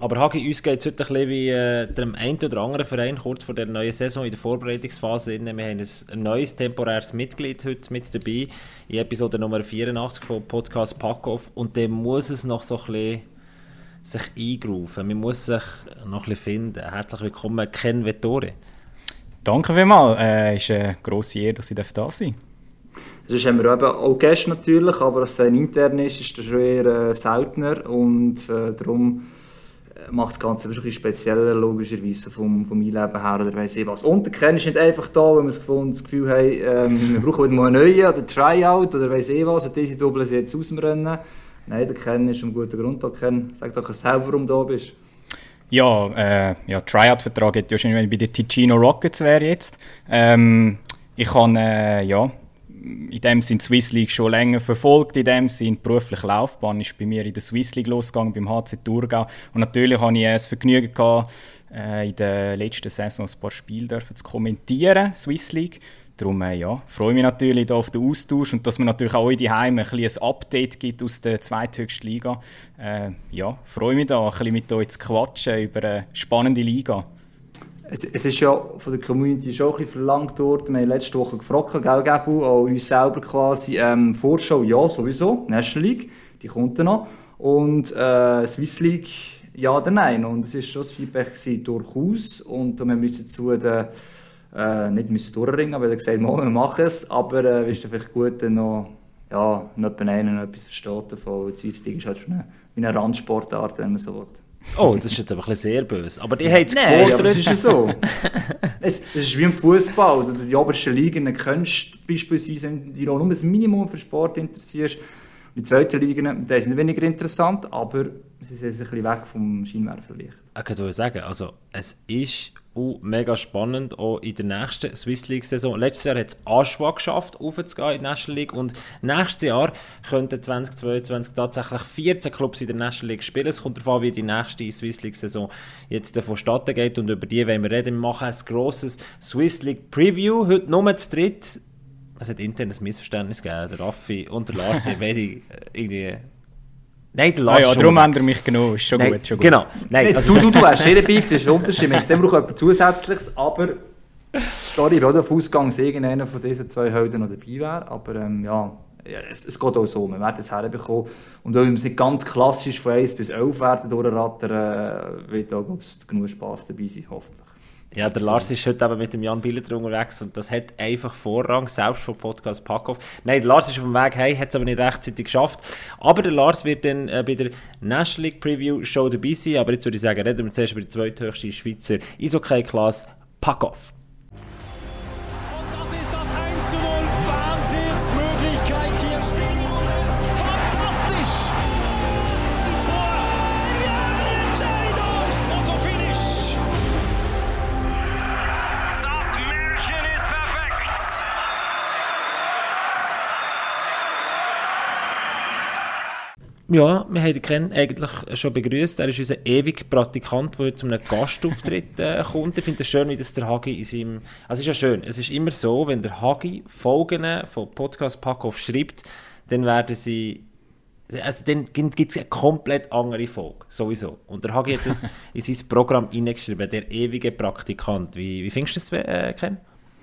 Aber Hagi, uns geht es heute ein bisschen wie äh, dem einen oder anderen Verein kurz vor der neuen Saison in der Vorbereitungsphase. Wir haben ein neues temporäres Mitglied heute mit dabei in Episode Nummer 84 von Podcast Packoff und dem muss es noch so ein bisschen sich eingrooven. Man muss sich noch ein bisschen finden. Herzlich willkommen, Ken Vettori. Danke vielmals. Es äh, ist eine grosse Ehre, dass ich da sein darf. Sonst haben wir eben auch Gäste natürlich, aber dass es ein intern ist, ist das schon eher äh, seltener und äh, darum macht das Ganze ein bisschen spezieller, logischerweise, vom, vom Einleben her oder weiss ich was. Und der Ken ist nicht einfach da, wenn wir das Gefühl haben, ähm, wir brauchen wieder mal einen neuen oder Tryout oder weiss ich was, und diese Doppel sie jetzt aus dem Rennen. Nein, der Ken ist ein guter Grund da, Ken. Sag doch selber, warum du da bist. Ja, äh, ja Tryout-Vertrag hätte wahrscheinlich bei den Ticino Rockets wäre jetzt. Ähm, ich kann, äh, ja, in dem Sinn die Swiss League schon länger verfolgt. In dem Sinn die berufliche Laufbahn ist bei mir in der Swiss League losgegangen, beim HC Thurgau. Und natürlich hatte ich das Vergnügen, gehabt, äh, in der letzten Saison ein paar Spiele zu kommentieren, Swiss League. Darum äh, ja, freue mich natürlich da auf den Austausch und dass man natürlich auch in die Heime ein, ein Update gibt aus der zweithöchsten Liga. Äh, ja, freue mich da ein bisschen mit euch zu quatschen über eine spannende Liga es, es, ist ja von der Community schon ein bisschen verlangt worden. Wir haben letzte Woche gefragt, gell, Gebu, auch uns selber quasi. Ähm, Vorschau, ja, sowieso. National League, die kommt dann noch. Und äh, Swiss League, ja oder nein. Und es war schon das Feedback gewesen, durchaus. Und wir müssen zu den, äh, nicht müssen durchringen, weil er gesagt hat, wir machen es. Aber es äh, ist vielleicht gut, dann noch, ja, nicht einen etwas versteht davon. Die Swiss League ist halt schon eine, eine Randsportart, wenn man so will. Oh, das ist jetzt aber ein bisschen sehr böse. Aber die haben es Nein, gefordert. aber es ist ja so. es, es ist wie im Fußball oder die obersten Ligen kennst beispielsweise, wenn du dich nur ein Minimum für Sport interessierst. Die zweiten Ligen, die sind weniger interessant, aber sie sind ein bisschen weg vom Scheinwerferlicht. Ich kann sagen, also es ist uh, mega spannend, auch in der nächsten Swiss League-Saison. Letztes Jahr hat es Aschwa geschafft, aufzugehen in die National League und nächstes Jahr könnten 2022 tatsächlich 14 Clubs in der National League spielen. Es kommt darauf an, wie die nächste Swiss League-Saison jetzt vonstatten geht und über die wollen wir reden. Wir machen ein grosses Swiss League Preview, heute nur zu dritt. Es hat intern ein Missverständnis gegeben, der Raffi und der Lars, die äh, irgendwie Nein, der Lars. Ah ja, darum haben wir mich genommen. Ist schon Nein, gut, schon genau. gut. Nein, also, du, du, du hast dabei, das ist ein Unterschied. Wir brauchen etwas Zusätzliches, aber sorry, ich bin auch auf Ausgang, dass irgendeiner von diesen zwei Helden noch dabei wäre. Aber ähm, ja, es, es, geht auch so. Wir werden es herbekommen. Und weil wir nicht ganz klassisch von 1 bis 11 werden durchrattern, äh, wird auch genug Spass dabei sein, hoffentlich. Ja, der Lars ist heute eben mit dem Jan Billeter unterwegs und das hat einfach Vorrang, selbst vom Podcast Packoff. Nein, der Lars ist auf dem Weg heim, hat es aber nicht rechtzeitig geschafft. Aber der Lars wird dann äh, bei der National League Preview Show dabei sein. Aber jetzt würde ich sagen, reden wir zuerst über die zweithöchste Schweizer Eishockey-Klasse Packoff. Ja, wir haben Ken eigentlich schon begrüßt. Er ist unser ewiger Praktikant, der zu einem Gastauftritt äh, kommt. Ich finde es schön, wie das der Hagi in seinem... Also es ist ja schön, es ist immer so, wenn der Hagi Folgen von Podcast Packoff schreibt, dann werden sie... Also dann gibt es eine komplett andere Folge, sowieso. Und der Hagi hat das in sein Programm hineingeschrieben, der ewige Praktikant. Wie, wie findest du das, äh, Ken?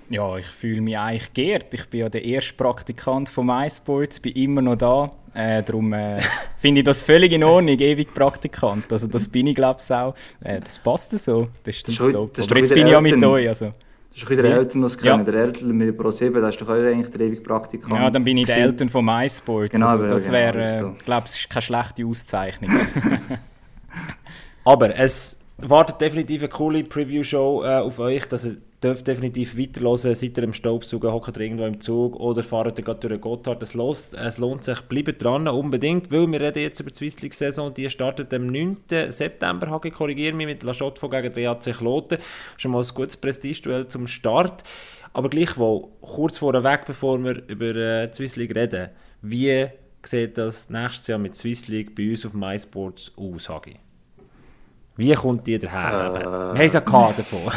Ja, ich fühle mich eigentlich geehrt. Ich bin ja der erste Praktikant von MySports, bin immer noch da. Äh, darum äh, finde ich das völlig in Ordnung, ewig Praktikant. Also das bin ich glaube ich auch. Äh, das passt so, das stimmt das top. Aber jetzt bin ich ja mit euch. Also. Das ist ein bisschen der Eltern, was ja. Der Eltern mit Pro 7, das ist doch eigentlich der ewige Praktikant. Ja, dann bin ich der Eltern von MySports. Genau, also, das wäre, genau, äh, so. glaube ich, keine schlechte Auszeichnung. Aber es wartet definitiv eine coole Preview-Show äh, auf euch, dass ihr dürft definitiv weiterhören, seid ihr im Staubsaugen, hockt irgendwo im Zug oder fahrt ihr durch den Gotthard. Es, los, es lohnt sich, bleibt dran, unbedingt, weil wir reden jetzt über die Swiss League-Saison, die startet am 9. September, ich korrigiere mich, mit La Chaux gegen den AC Kloten. Schon mal ein gutes Prestigeduell zum Start. Aber gleichwohl, kurz vorweg, bevor wir über äh, die Swiss League reden, wie sieht das nächstes Jahr mit Swiss League bei uns auf MySports aus, Hagi? Wie kommt die daher? Äh. Wir haben es ja davon.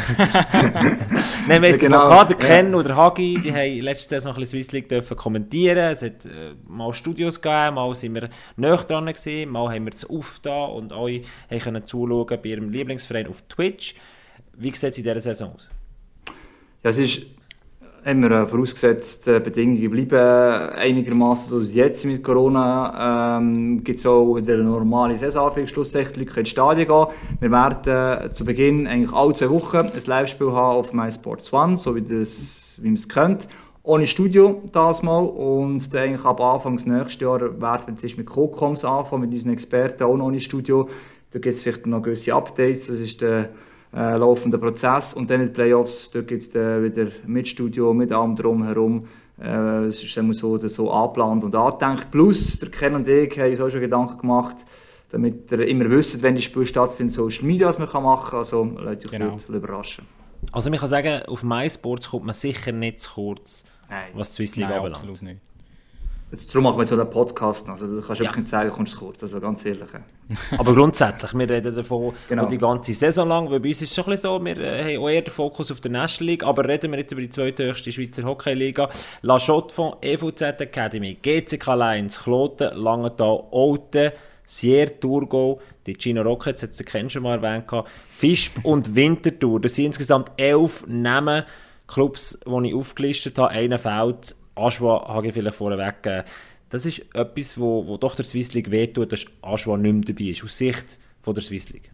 Nein, wir haben genau. Kader kennen oder Hagi, die haben letzte Saison ein bisschen Swiss League dürfen kommentieren. Es hat äh, mal Studios gegeben, mal sind wir näher dran gewesen, mal haben wir es aufgetan und euch können zuschauen bei ihrem Lieblingsverein auf Twitch. Wie sieht es in dieser Saison aus? Ja, es ist haben wir vorausgesetzt, äh, Bedingungen bleiben einigermaßen so wie jetzt mit Corona. Ähm, gibt es auch in der normalen Saison schlussendlich ins Stadion gehen. Wir werden äh, zu Beginn eigentlich alle zwei Wochen ein Live-Spiel haben auf MySports One, so wie, das, wie man es kennt. Ohne Studio das mal und dann eigentlich ab Anfang des nächsten Jahr werden wir jetzt mit Cocoms anfangen, mit unseren Experten auch ohne Studio. Da gibt es vielleicht noch gewisse Updates, das ist der äh, laufenden Prozess. Und dann in den Playoffs, da gibt es äh, wieder mit Studio, mit allem drumherum. Äh, es ist immer so, so angeplant und angedenkt. Plus, der Ken und ich haben uns auch schon Gedanken gemacht, damit ihr immer wisst, wenn die Spiele stattfinden, Social Media, was man machen kann. Also, lasst euch genau. überraschen. Also, ich kann sagen, auf MySports kommt man sicher nicht zu kurz, Nein. was die Swiss League anbelangt. absolut nicht. Jetzt, darum machen wir jetzt so einen Podcast. Also, du kannst ja. wirklich nicht sagen, kommst du kurz. Also, ganz ehrlich. Aber grundsätzlich, wir reden davon genau. die ganze Saison lang, weil bei uns ist es schon ein bisschen so, wir äh, haben auch eher den Fokus auf der National League, aber reden wir jetzt über die zweithöchste Schweizer Hockeyliga. La Chaux-de-Fonds, EVZ Academy, GCK Lions, Kloten, Langenthal, Olten, Sier, Thurgau, die Gino Rockets, jetzt kennst du schon mal erwähnt, Fischb und Winterthur. Das sind insgesamt elf Namen, Clubs, die ich aufgelistet habe. Einer fällt Aschwa habe ich vielleicht vorweg gegeben. Das ist etwas, wo, wo doch der Swiss League wehtut, dass Aschwa nicht mehr dabei ist, aus Sicht von der Swiss League.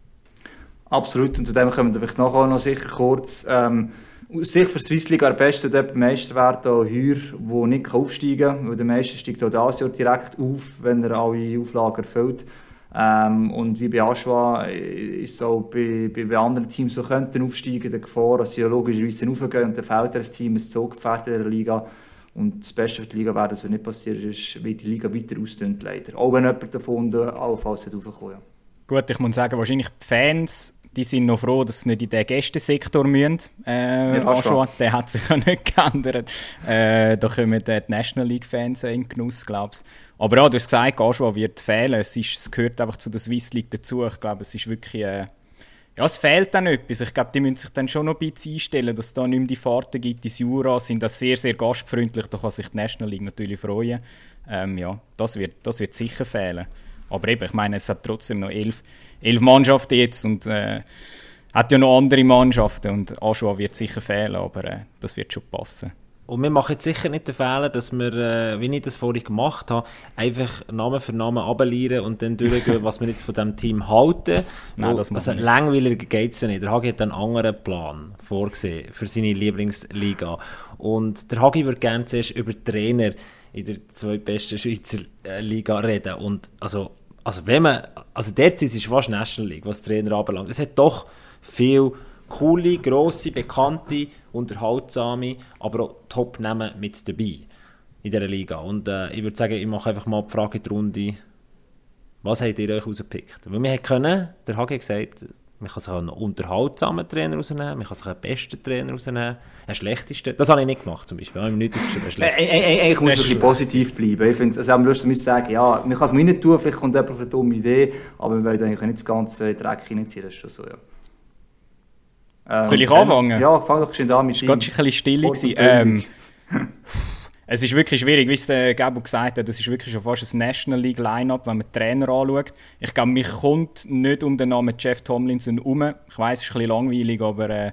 Absolut, und zu dem kommen wir vielleicht nachher noch sicher kurz. Ähm, aus Sicht der Swiss League am besten dort Meister werden Heuer, der nicht aufsteigen kann, weil der Meister steigt auch dieses Jahr direkt auf, wenn er alle Auflagen erfüllt. Ähm, und wie bei Aschwa ist es auch bei, bei, bei anderen Teams, die könnten aufsteigen, der Gefahr, dass sie logischerweise aufgehen und dann fehlt das Team ein Zugpferd in der Liga. Und das Beste für die Liga wäre, dass wenn nicht passiert ist, wie die Liga weiter ausdünnt, leider. Auch wenn jemand davon allenfalls raufkommen ja. Gut, ich muss sagen, wahrscheinlich die Fans die sind noch froh, dass sie nicht in den Gästensektor müssen. Äh, ja, der hat sich ja nicht geändert. Äh, da kommen die National League-Fans in Genuss, glaube ich. Aber ja, du hast gesagt, Aschua wird fehlen. Es, ist, es gehört einfach zu der Swiss League dazu. Ich glaube, es ist wirklich... Äh, ja, es fehlt dann etwas. Ich glaube, die müssen sich dann schon noch ein bisschen einstellen, dass es da nicht mehr die Fahrten gibt. Die Jura sind das sehr, sehr gastfreundlich. Da kann sich die National League natürlich freuen. Ähm, ja, das wird, das wird sicher fehlen. Aber eben, ich meine, es hat trotzdem noch elf, elf Mannschaften jetzt und äh, hat ja noch andere Mannschaften. Und Aschua wird sicher fehlen, aber äh, das wird schon passen. Und wir machen jetzt sicher nicht den Fehler, dass wir, äh, wie ich das vorhin gemacht habe, einfach Namen für Namen abelieren und dann durchgehen, was wir jetzt von diesem Team halten. Nein, das also nicht. langweiliger geht es ja nicht. Der Hagi hat einen anderen Plan vorgesehen für seine Lieblingsliga. Und der Hagi würde gerne zuerst über Trainer in der zweitbesten Schweizer äh, Liga reden. Und also, also wenn man, also derzeit ist es fast National League, was Trainer anbelangt. Es hat doch viel coole, grosse, bekannte, unterhaltsame, aber auch Top-Namen mit dabei in dieser Liga. Und äh, ich würde sagen, ich mache einfach mal die Frage in die Runde, was habt ihr euch rausgepickt? Weil wir können, der HG gesagt, man kann sich einen unterhaltsamen Trainer rausnehmen, man kann sich einen besten Trainer rausnehmen, einen schlechtesten. Das habe ich nicht gemacht zum Beispiel. Ich nicht, das ist schlecht. Ich muss wirklich positiv bleiben. Ich finde, also, am Lust zu sagen, ja, man kann es mir nicht tun, vielleicht kommt jemand auf eine dumme Idee, aber wir wollen eigentlich nicht das ganze Dreck reinziehen, das ist schon so, ja. Ähm, Soll ich anfangen? Ja, fang doch schon an mit Es war gerade ein bisschen still. Ähm, es ist wirklich schwierig, wie es der Gabo gesagt hat, das ist wirklich schon fast ein National League Lineup, wenn man die Trainer anschaut. Ich glaube, mich kommt nicht um den Namen Jeff Tomlinson herum. Ich weiß, es ist ein bisschen langweilig, aber äh,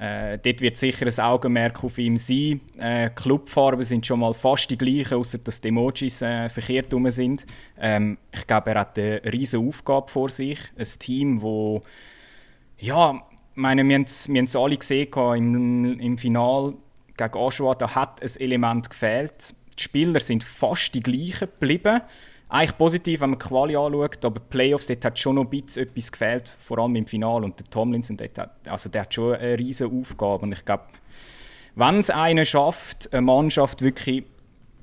äh, dort wird sicher ein Augenmerk auf ihm sein. Äh, Clubfarben sind schon mal fast die gleichen, außer dass die Emojis äh, verkehrt rum sind. Ähm, ich glaube, er hat eine riesige Aufgabe vor sich. Ein Team, wo ja, meine, wir haben es alle gesehen im, im Finale gegen Aschua, da hat ein Element gefehlt. Die Spieler sind fast die gleichen geblieben. Eigentlich positiv, wenn man die Quali anschaut, aber Playoffs, dort hat schon noch ein bisschen etwas gefehlt, vor allem im Finale. Und der Tomlinson, dort hat, also der hat schon eine riesige Aufgabe. Und ich glaube, wenn es einer schafft, eine Mannschaft wirklich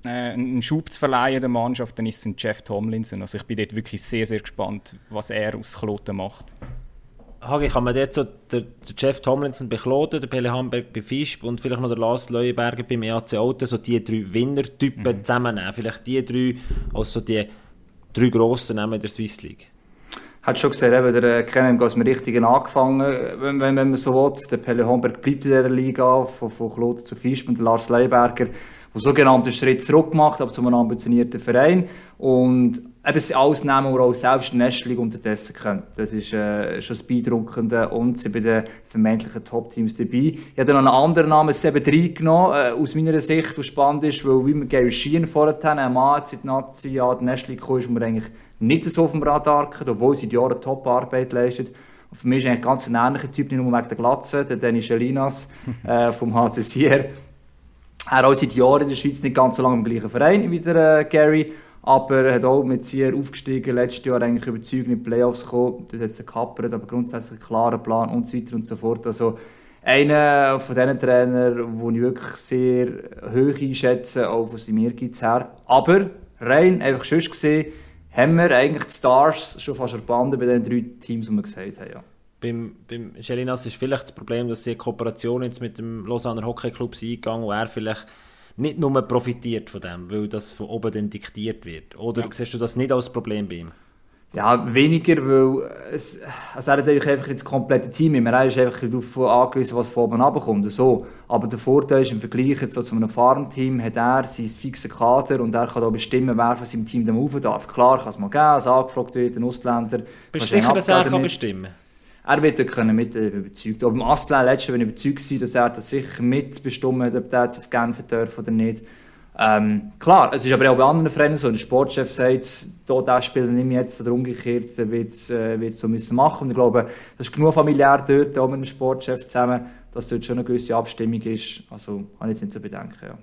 äh, einen Schub zu verleihen der Mannschaft, dann ist es Jeff Tomlinson. Also ich bin dort wirklich sehr, sehr gespannt, was er aus Kloten macht. Hagi, kann man dort so der, der Jeff Tomlinson bei Kloten, der Pelle Hamburg bei Fischb und vielleicht noch der Lars Leuenberger beim EAC Auto, so die drei Winnertypen mhm. zusammennehmen? Vielleicht die drei als so die drei grossen Namen der Swiss League? hat schon gesehen, eben, der Kennen aus dem Richtigen angefangen, wenn, wenn, wenn man so will. Der Pelle Homberg bleibt in dieser Liga, von, von Kloten zu Fisch und Lars Leiberger, der sogenannten Schritt zurück macht, aber zu einem ambitionierten Verein. Und eben alles nehmen, wir auch selbst Nestling unterdessen können. Das ist äh, schon das Beeindruckende und sie bei den vermeintlichen Top-Teams dabei. Ich habe noch einen anderen Namen, 7-3 genommen, äh, aus meiner Sicht, was spannend ist, weil wie wir Gary Sheehan vorher haben, ein Mann seit Nazi ja die Nestling gekommen ist, wir eigentlich nicht so auf dem Radar hatten, obwohl sie seit Jahren Top-Arbeit leistet. Und für mich ist eigentlich ganz ein ähnlicher Typ, nicht nur wegen der Glatze, der Dennis Elinas äh, vom HC Sier. Er auch seit Jahren in der Schweiz nicht ganz so lange im gleichen Verein wie der äh, Gary, aber er hat auch mit Sier aufgestiegen, letztes Jahr eigentlich überzeugend in die Playoffs gekommen, dort hat es gekappert, aber grundsätzlich einen klaren Plan und so weiter und so fort. Also einer von diesen Trainern, den ich wirklich sehr hoch einschätze, auch von seinem Ehrgeiz her. Aber rein einfach schon gesehen, haben wir eigentlich die Stars schon fast erbannt bei den drei Teams, die wir gesagt haben. Ja. Beim, beim Schelinas ist vielleicht das Problem, dass sie eine Kooperation jetzt mit dem Lausanne Hockey Club eingegangen wo er vielleicht nicht nur profitiert von dem, weil das von oben dann diktiert wird. Oder ja. siehst du das nicht als Problem bei ihm? Ja, weniger, weil es, also er hat einfach das komplette Team immer. Er ist einfach darauf angewiesen, was von oben runterkommt. So. Aber der Vorteil ist, im Vergleich jetzt so zu einem Farmteam hat er sein fixes Kader und er kann auch bestimmen, wer von seinem Team dann rauf darf. Klar kann es mal geben, als angefragt wird, ein Ausländer. Bist du sicher, dass er kann bestimmen er wird dort können mit äh, überzeugt. Aber im Aslan letztes ich überzeugt, dass er das sicher mitbestimmt ob er jetzt auf Genf darf oder nicht. Ähm, klar, es ist aber auch bei anderen Vereinen so. Der Sportchef sagt, hier, der Spieler ich jetzt oder umgekehrt, der wird es äh, so müssen machen. Und ich glaube, das ist genug familiär dort, auch mit dem Sportchef zusammen, dass dort schon eine gewisse Abstimmung ist. Also, habe ich jetzt nicht zu bedenken. Ja.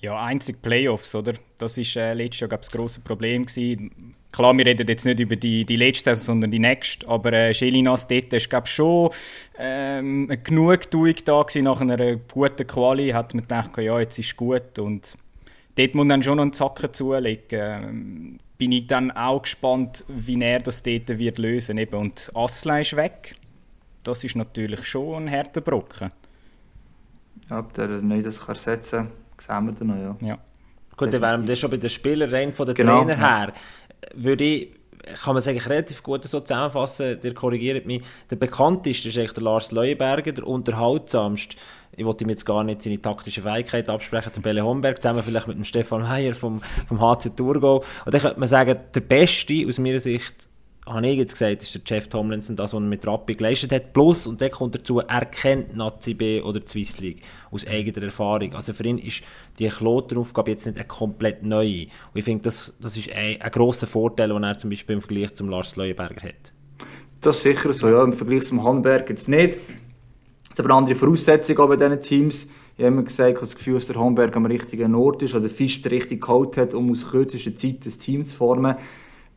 Ja, einzig Playoffs, oder? Das war äh, letztes Jahr das grosse Problem. Gewesen. Klar, wir reden jetzt nicht über die, die letzte Saison, sondern die nächste. Aber äh, Schelinas dort war glaube schon ähm, eine Genugtuung da gewesen, nach einer guten Quali. Hat man gedacht, ja, jetzt ist gut. Und dort muss man dann schon noch einen Zacken zulegen. Ähm, bin ich dann auch gespannt, wie er das dort wird lösen wird. Und Asla ist weg. Das ist natürlich schon ein harter Brocken. Ob der nicht das kann ersetzen kann, sehen wir dann noch, ja. ja. Gut, dann wären wir schon bei den Spielern rein von den genau, Trainer her. Würde ich, kann man es eigentlich relativ gut so zusammenfassen, der korrigiert mich, der bekannteste ist eigentlich der Lars Leuenberger, der unterhaltsamste, ich wollte ihm jetzt gar nicht seine taktische Fähigkeit absprechen, der Belle Homberg, zusammen vielleicht mit dem Stefan Meyer vom, vom HC Thurgau. Und dann könnte man sagen, der Beste aus meiner Sicht habe ich jetzt gesagt, ist der Jeff Tomlinson das, was er mit Rappi geleistet hat. Plus, und der kommt dazu, er kennt Nazi B oder die Swiss League aus eigener Erfahrung. Also für ihn ist die Kloteraufgabe jetzt nicht eine komplett neue. Und ich finde, das, das ist ein, ein grosser Vorteil, den er zum Beispiel im Vergleich zum Lars Leuenberger hat. Das ist sicher so, ja. Im Vergleich zum Hamburg jetzt nicht. Es aber andere Voraussetzungen bei diesen Teams. Ich habe immer gesagt, ich habe das Gefühl, dass der Hamburg am richtigen Ort ist oder Fisch richtig geholt hat, um aus kürzester Zeit das Team zu formen.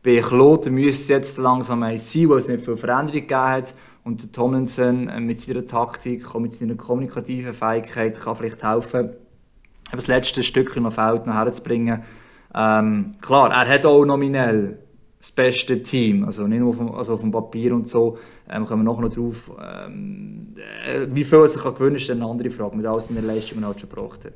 Bei Kloten müsste es jetzt langsam sein, weil es nicht viel Veränderung gegeben hat. Und Tomlinson äh, mit seiner Taktik und mit seiner kommunikativen Fähigkeit kann vielleicht helfen, das letzte Stückchen noch Feld noch herzubringen. Ähm, klar, er hat auch nominell das beste Team, also nicht nur auf dem, also auf Papier und so, ähm, kommen wir nachher noch drauf. Ähm, äh, wie viel er sich kann gewinnen, ist eine andere Frage, mit all seinen Leistungen, die er halt schon gebracht hat.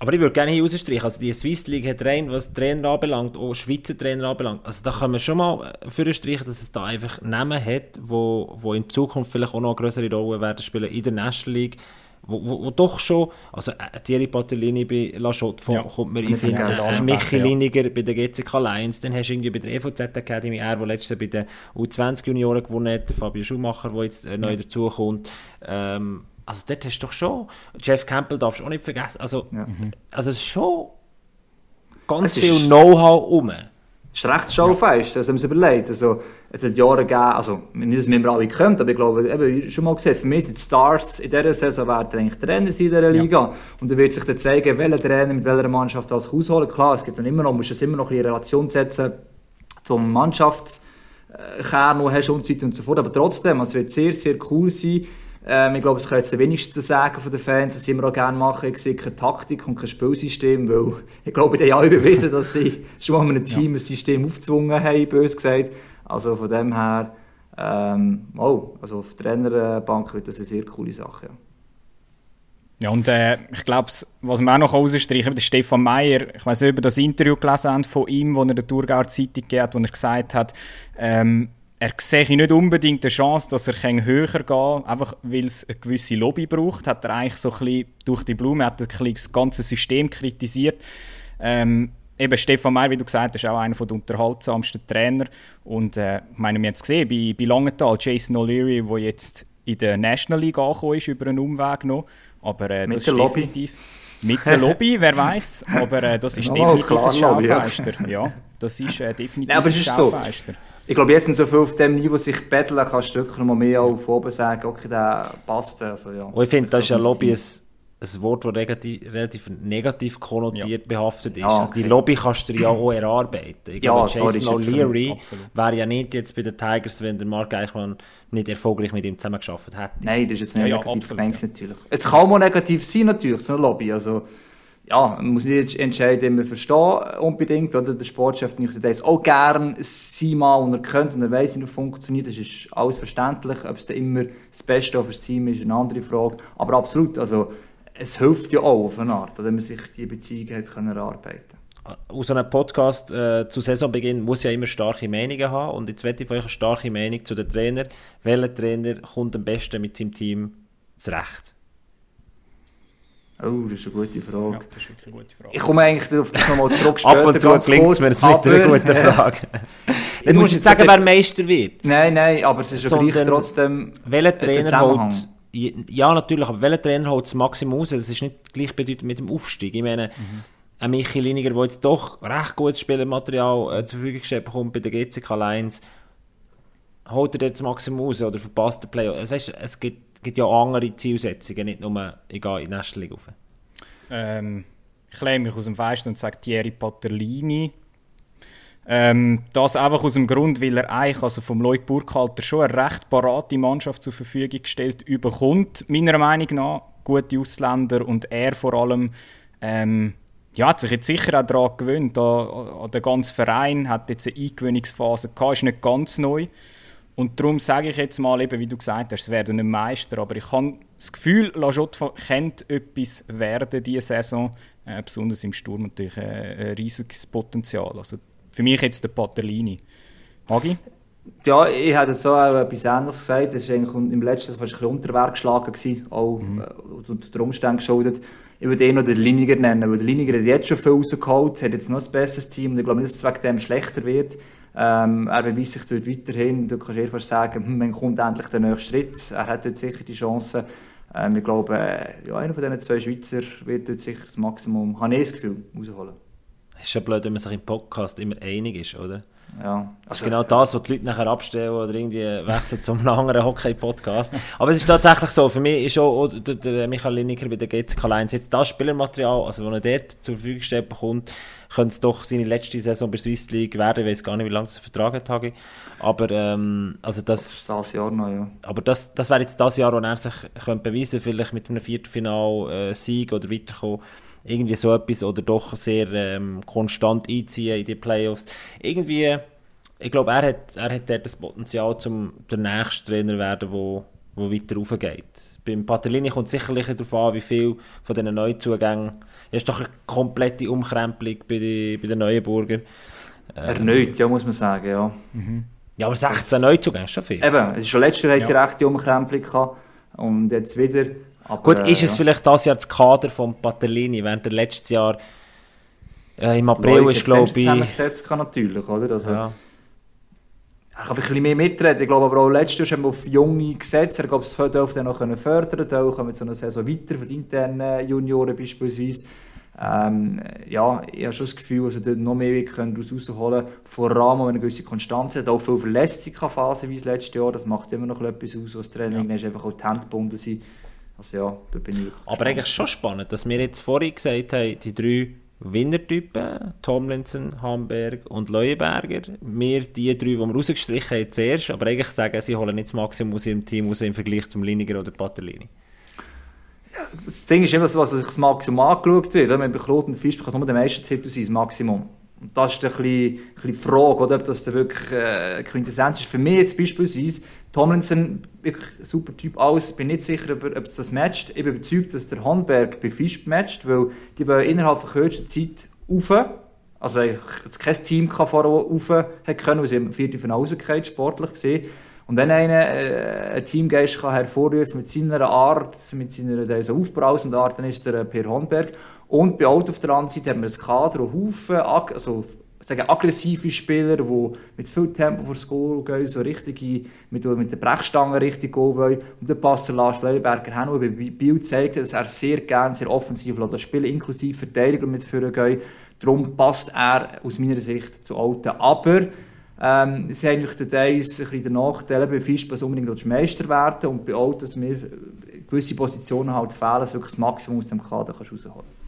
Aber ich würde gerne hier rausstreichen, also die Swiss League hat rein, was Trainer anbelangt, auch Schweizer Trainer anbelangt, also da können wir schon mal streichen, dass es da einfach Namen hat, wo, wo in Zukunft vielleicht auch noch größere Rolle werden spielen in der National League, wo, wo, wo doch schon, also äh, Thierry Patellini bei La Chaux ja, kommt mir in Sinn, äh, Michi Liniger ja. bei der GCK Lions, dann hast du irgendwie bei der EVZ Academy, er, der letztes Jahr bei den U20 Junioren gewonnen hat, Fabio Schumacher, der jetzt äh, neu dazukommt, ähm, also dort hast du doch schon, Jeff Campbell darfst du auch nicht vergessen, also, ja. Mhm. also es ist schon ganz es viel Know-how rum. Es ist recht schaufest, ja. das haben wir überlegt. Also, es hat Jahre gegeben, also nicht, dass wir immer alle können, aber ich glaube, eben, schon mal gesehen, für mich sind die Stars in dieser Saison werden eigentlich Trainer in dieser Liga. Ja. Und dann wird sich dann zeigen, welcher Trainer mit welcher Mannschaft das ausholen. Klar, es gibt dann immer noch, musst es immer noch in Relation setzen zum Mannschaftskern, den du hast und so weiter und so fort. Aber trotzdem, also es wird sehr, sehr cool sein, ähm, ich glaube, es kann jetzt der wenigste sagen von den Fans, was sie immer auch gerne machen. Ich sehe keine Taktik und kein Spielsystem, weil ich glaube, die haben alle bewiesen, dass sie schon mal einem Team ein System aufgezwungen haben, bös gesagt. Also von dem her, ähm, oh, also auf der Trainerbank wird das eine sehr coole Sache. Ja. Ja, und äh, ich glaube, was man auch noch rausstreichen der Stefan Meyer, ich weiß nicht, ob ihr das Interview gelesen habt von ihm, wo er der Thurgauer Zeitung gegeben hat, wo er gesagt hat, ähm, er sehe nicht unbedingt eine Chance, dass er höher gehen kann, einfach weil es eine gewisse Lobby braucht. Hat er eigentlich so ein bisschen durch die Blume hat er das ganze System kritisiert. Ähm, eben Stefan Meyer, wie du gesagt hast, ist auch einer der unterhaltsamsten Trainer. Und äh, ich meine, wir haben es gesehen bei, bei Langenthal, Jason O'Leary, der jetzt in der National League angekommen ist, über einen Umweg noch. Aber äh, das ist Lobby. definitiv... Mit der Lobby, wer weiß, aber äh, das ist definitiv ein Schaufenster. Ja. das ist äh, definitiv ja, aber es ist so. Ich glaube, jetzt sind so viel auf dem Niveau sich betteln, kannst du wirklich noch mehr auf oben sagen, okay, der passt. Also, ja. Und ich finde, das ist ja Lobby ein, ein Wort, das relativ, relativ negativ konnotiert ja. behaftet ist. Ja, okay. also die Lobby kannst du ja auch erarbeiten. Ich ja, glaube, Jason O'Leary wäre ja nicht jetzt bei den Tigers, wenn der Mark Eichmann nicht erfolgreich mit ihm zusammengearbeitet hätte. Nein, das ist jetzt nicht ja, negativ gemeint natürlich. Es kann auch negativ sein natürlich, so eine Lobby. Also, ja, man muss nicht entscheiden, immer verstehen unbedingt, oder? Der Sportchef möchte das auch gerne sein mal, und er könnte und er weiß, wie es funktioniert, das ist alles verständlich. Ob es dann immer das Beste für das Team ist, ist eine andere Frage. Aber absolut, also es hilft ja auch auf eine Art, dass man sich die Beziehung hat können erarbeiten aus einem Podcast äh, zu Saisonbeginn muss ja immer starke Meinungen haben und jetzt werde ich von euch eine starke Meinung zu den Trainer. Welcher Trainer kommt am besten mit seinem Team zurecht? Oh, das ist eine gute Frage. Ja, das ist wirklich eine gute Frage. Ich komme eigentlich auf das nochmal zurück später. Ab und zu klingt es mir mit einer guten Frage. ich muss nicht sagen, wer Meister wird. Nein, nein, aber es ist ja gleich trotzdem welcher Trainer holt, Ja, natürlich, aber welcher Trainer holt das Maximum aus? Es ist nicht gleichbedeutend mit dem Aufstieg. Ich meine, mhm. ein Michi Liniger, der jetzt doch recht gutes Spielmaterial äh, zur Verfügung gestellt bekommt bei der GCK Lions, holt er jetzt das Maximum aus oder verpasst der Play? Also, weißt, es gibt gibt ja andere Zielsetzungen, nicht nur ich gehe in die nächste Liga rauf. Ähm, ich lehne mich aus dem Fenster und sage Thierry Paterlini. Ähm, das einfach aus dem Grund, weil er eigentlich also vom Leuk Burkhalter schon eine recht parate Mannschaft zur Verfügung gestellt überkommt, meiner Meinung nach. Gute Ausländer und er vor allem ähm, ja, hat sich jetzt sicher auch daran gewöhnt, an, an den ganzen Verein, hat jetzt eine Eingewöhnungsphase gehabt, ist nicht ganz neu. Und darum sage ich jetzt mal, eben, wie du gesagt hast, es werden ein Meister. Aber ich habe das Gefühl, La Jotte könnte etwas werden diese Saison. Äh, besonders im Sturm natürlich äh, ein riesiges Potenzial. Also für mich jetzt der Paterlini. Hagi? Ja, ich hätte so auch etwas Ähnliches gesagt. Das war eigentlich im letzten Jahr ein bisschen Unterwerk geschlagen, gewesen, auch mhm. äh, unter den Umständen geschuldet. Ich würde eher noch den Liniger nennen, weil der Liniger hat jetzt schon viel rausgeholt, hat jetzt noch ein besseres Team und ich glaube nicht, dass es wegen dem schlechter wird. Ähm, er beweist sich dort weiterhin. Du kannst eher fast sagen, hm, man kommt endlich der nächste Schritt. Er hat dort sicher die Chance. Ähm, ich glaube, äh, ja, einer von diesen zwei Schweizer wird dort sicher das Maximum, habe ich das Gefühl, rausholen. Es ist schon blöd, wenn man sich im Podcast immer einig ist, oder? Ja. Das ist genau das, was die Leute nachher abstellen oder irgendwie wechseln zum anderen Hockey-Podcast. Aber es ist tatsächlich so, für mich ist auch der, der Michael Lineker bei der GCK 1 jetzt das Spielermaterial, also wenn er dort zur Verfügung gestellt bekommt, könnte es doch seine letzte Saison bei Swiss League werden, ich weiß gar nicht, wie lange es Vertrag hat, aber ähm, also das... Das, Jahr noch, ja. Aber das, das wäre jetzt das Jahr, wo er sich könnte beweisen vielleicht mit einem Viertelfinal-Sieg äh, oder weiterkommen irgendwie so etwas oder doch sehr ähm, konstant einziehen in die Playoffs. Irgendwie, ich glaube, er hat, er hat dort das Potenzial, um der nächste Trainer werden, wo, wo weiter raufgeht. Beim Patellini kommt sicherlich darauf an, wie viel von diesen Neuzugängen. Es ist doch eine komplette Umkrempelung bei, die, bei den Neuenburger. Ähm, Erneut, ja, muss man sagen, ja. Mhm. Ja, aber 16 Neuzugänge ist schon viel. Eben, es ist schon letztes Jahr ja. eine rechte Umkrempelung gehabt und jetzt wieder. Aber, Gut, ist es äh, vielleicht das Jahr das Kader von Patellini, während der letztes Jahr äh, im April Leute, ist, glaube ich... zusammengesetzt kann natürlich, oder? Also, ja. Er kann ein bisschen mehr mitreden. Ich glaube aber auch letztes Jahr haben wir auf junge gesetzt. Er gab es dann noch fördern können. kommen so eine Saison weiter von den internen Junioren beispielsweise. Ähm, ja, ich habe schon das Gefühl, dass er dort noch mehr daraus rausholen können. Vor allem, wenn er eine gewisse Konstanz hat. Auch viel Verletzungen wie das letzte Jahr. Das macht immer noch etwas aus, was Training ja. ist. Einfach auch die Hände gebunden sind. Also ja, da bin ich wirklich Aber gespannt. eigentlich schon spannend, dass wir jetzt vorhin gesagt haben, die drei Winnertypen, Tomlinson, Hamburg und Leuenberger. Wir, die drei, die wir rausgestrichen haben, zuerst, aber eigentlich sagen, sie holen nicht das Maximum aus ihrem Team aus im Vergleich zum Liniger oder Patellini. Ja, das Ding ist immer so, dass das Maximum angeschaut wird. Wenn man bei Kloten Fisch bekommt, nur der meiste Zeit aus Maximum. Und das ist ein bisschen, die Frage, oder, ob das da wirklich äh, Quintessenz ist. Für mich jetzt beispielsweise, Tomlinson, wirklich super Typ aus, bin nicht sicher, ob, ob es das matcht. Ich bin überzeugt, dass der Handberg bei Fisch matcht, weil die wollen innerhalb von kürzester Zeit rauf. Also es kein Team vorher rauf können, weil sie im Viertelfinale rausgefallen sportlich gesehen. Und wenn einer äh, ein Teamgeist kann hervorrufen mit seiner Art, mit seiner also aufbrausenden Art, dann ist der äh, Per Hornberg. Und bei Auto auf der anderen Seite haben wir ein Kader, ein Haufen, also sagen, aggressive Spieler, die mit viel Tempo vor das Goal gehen, so richtig mit, mit der Brechstange richtig Goal wollen. Und dann passt Lars Leuenberger hin, der bei Biel zeigt, dass er sehr gerne, sehr offensiv das Spiel inklusive Verteidiger mit führen geht. Darum passt er aus meiner Sicht zu Alten. Aber ähm, sie haben natürlich Details ein bisschen den Nachteil, bei Fischbus unbedingt Meister werden und bei Alten, dass mir gewisse Positionen halt fehlen, dass wirklich das Maximum aus dem Kader kannst rausholen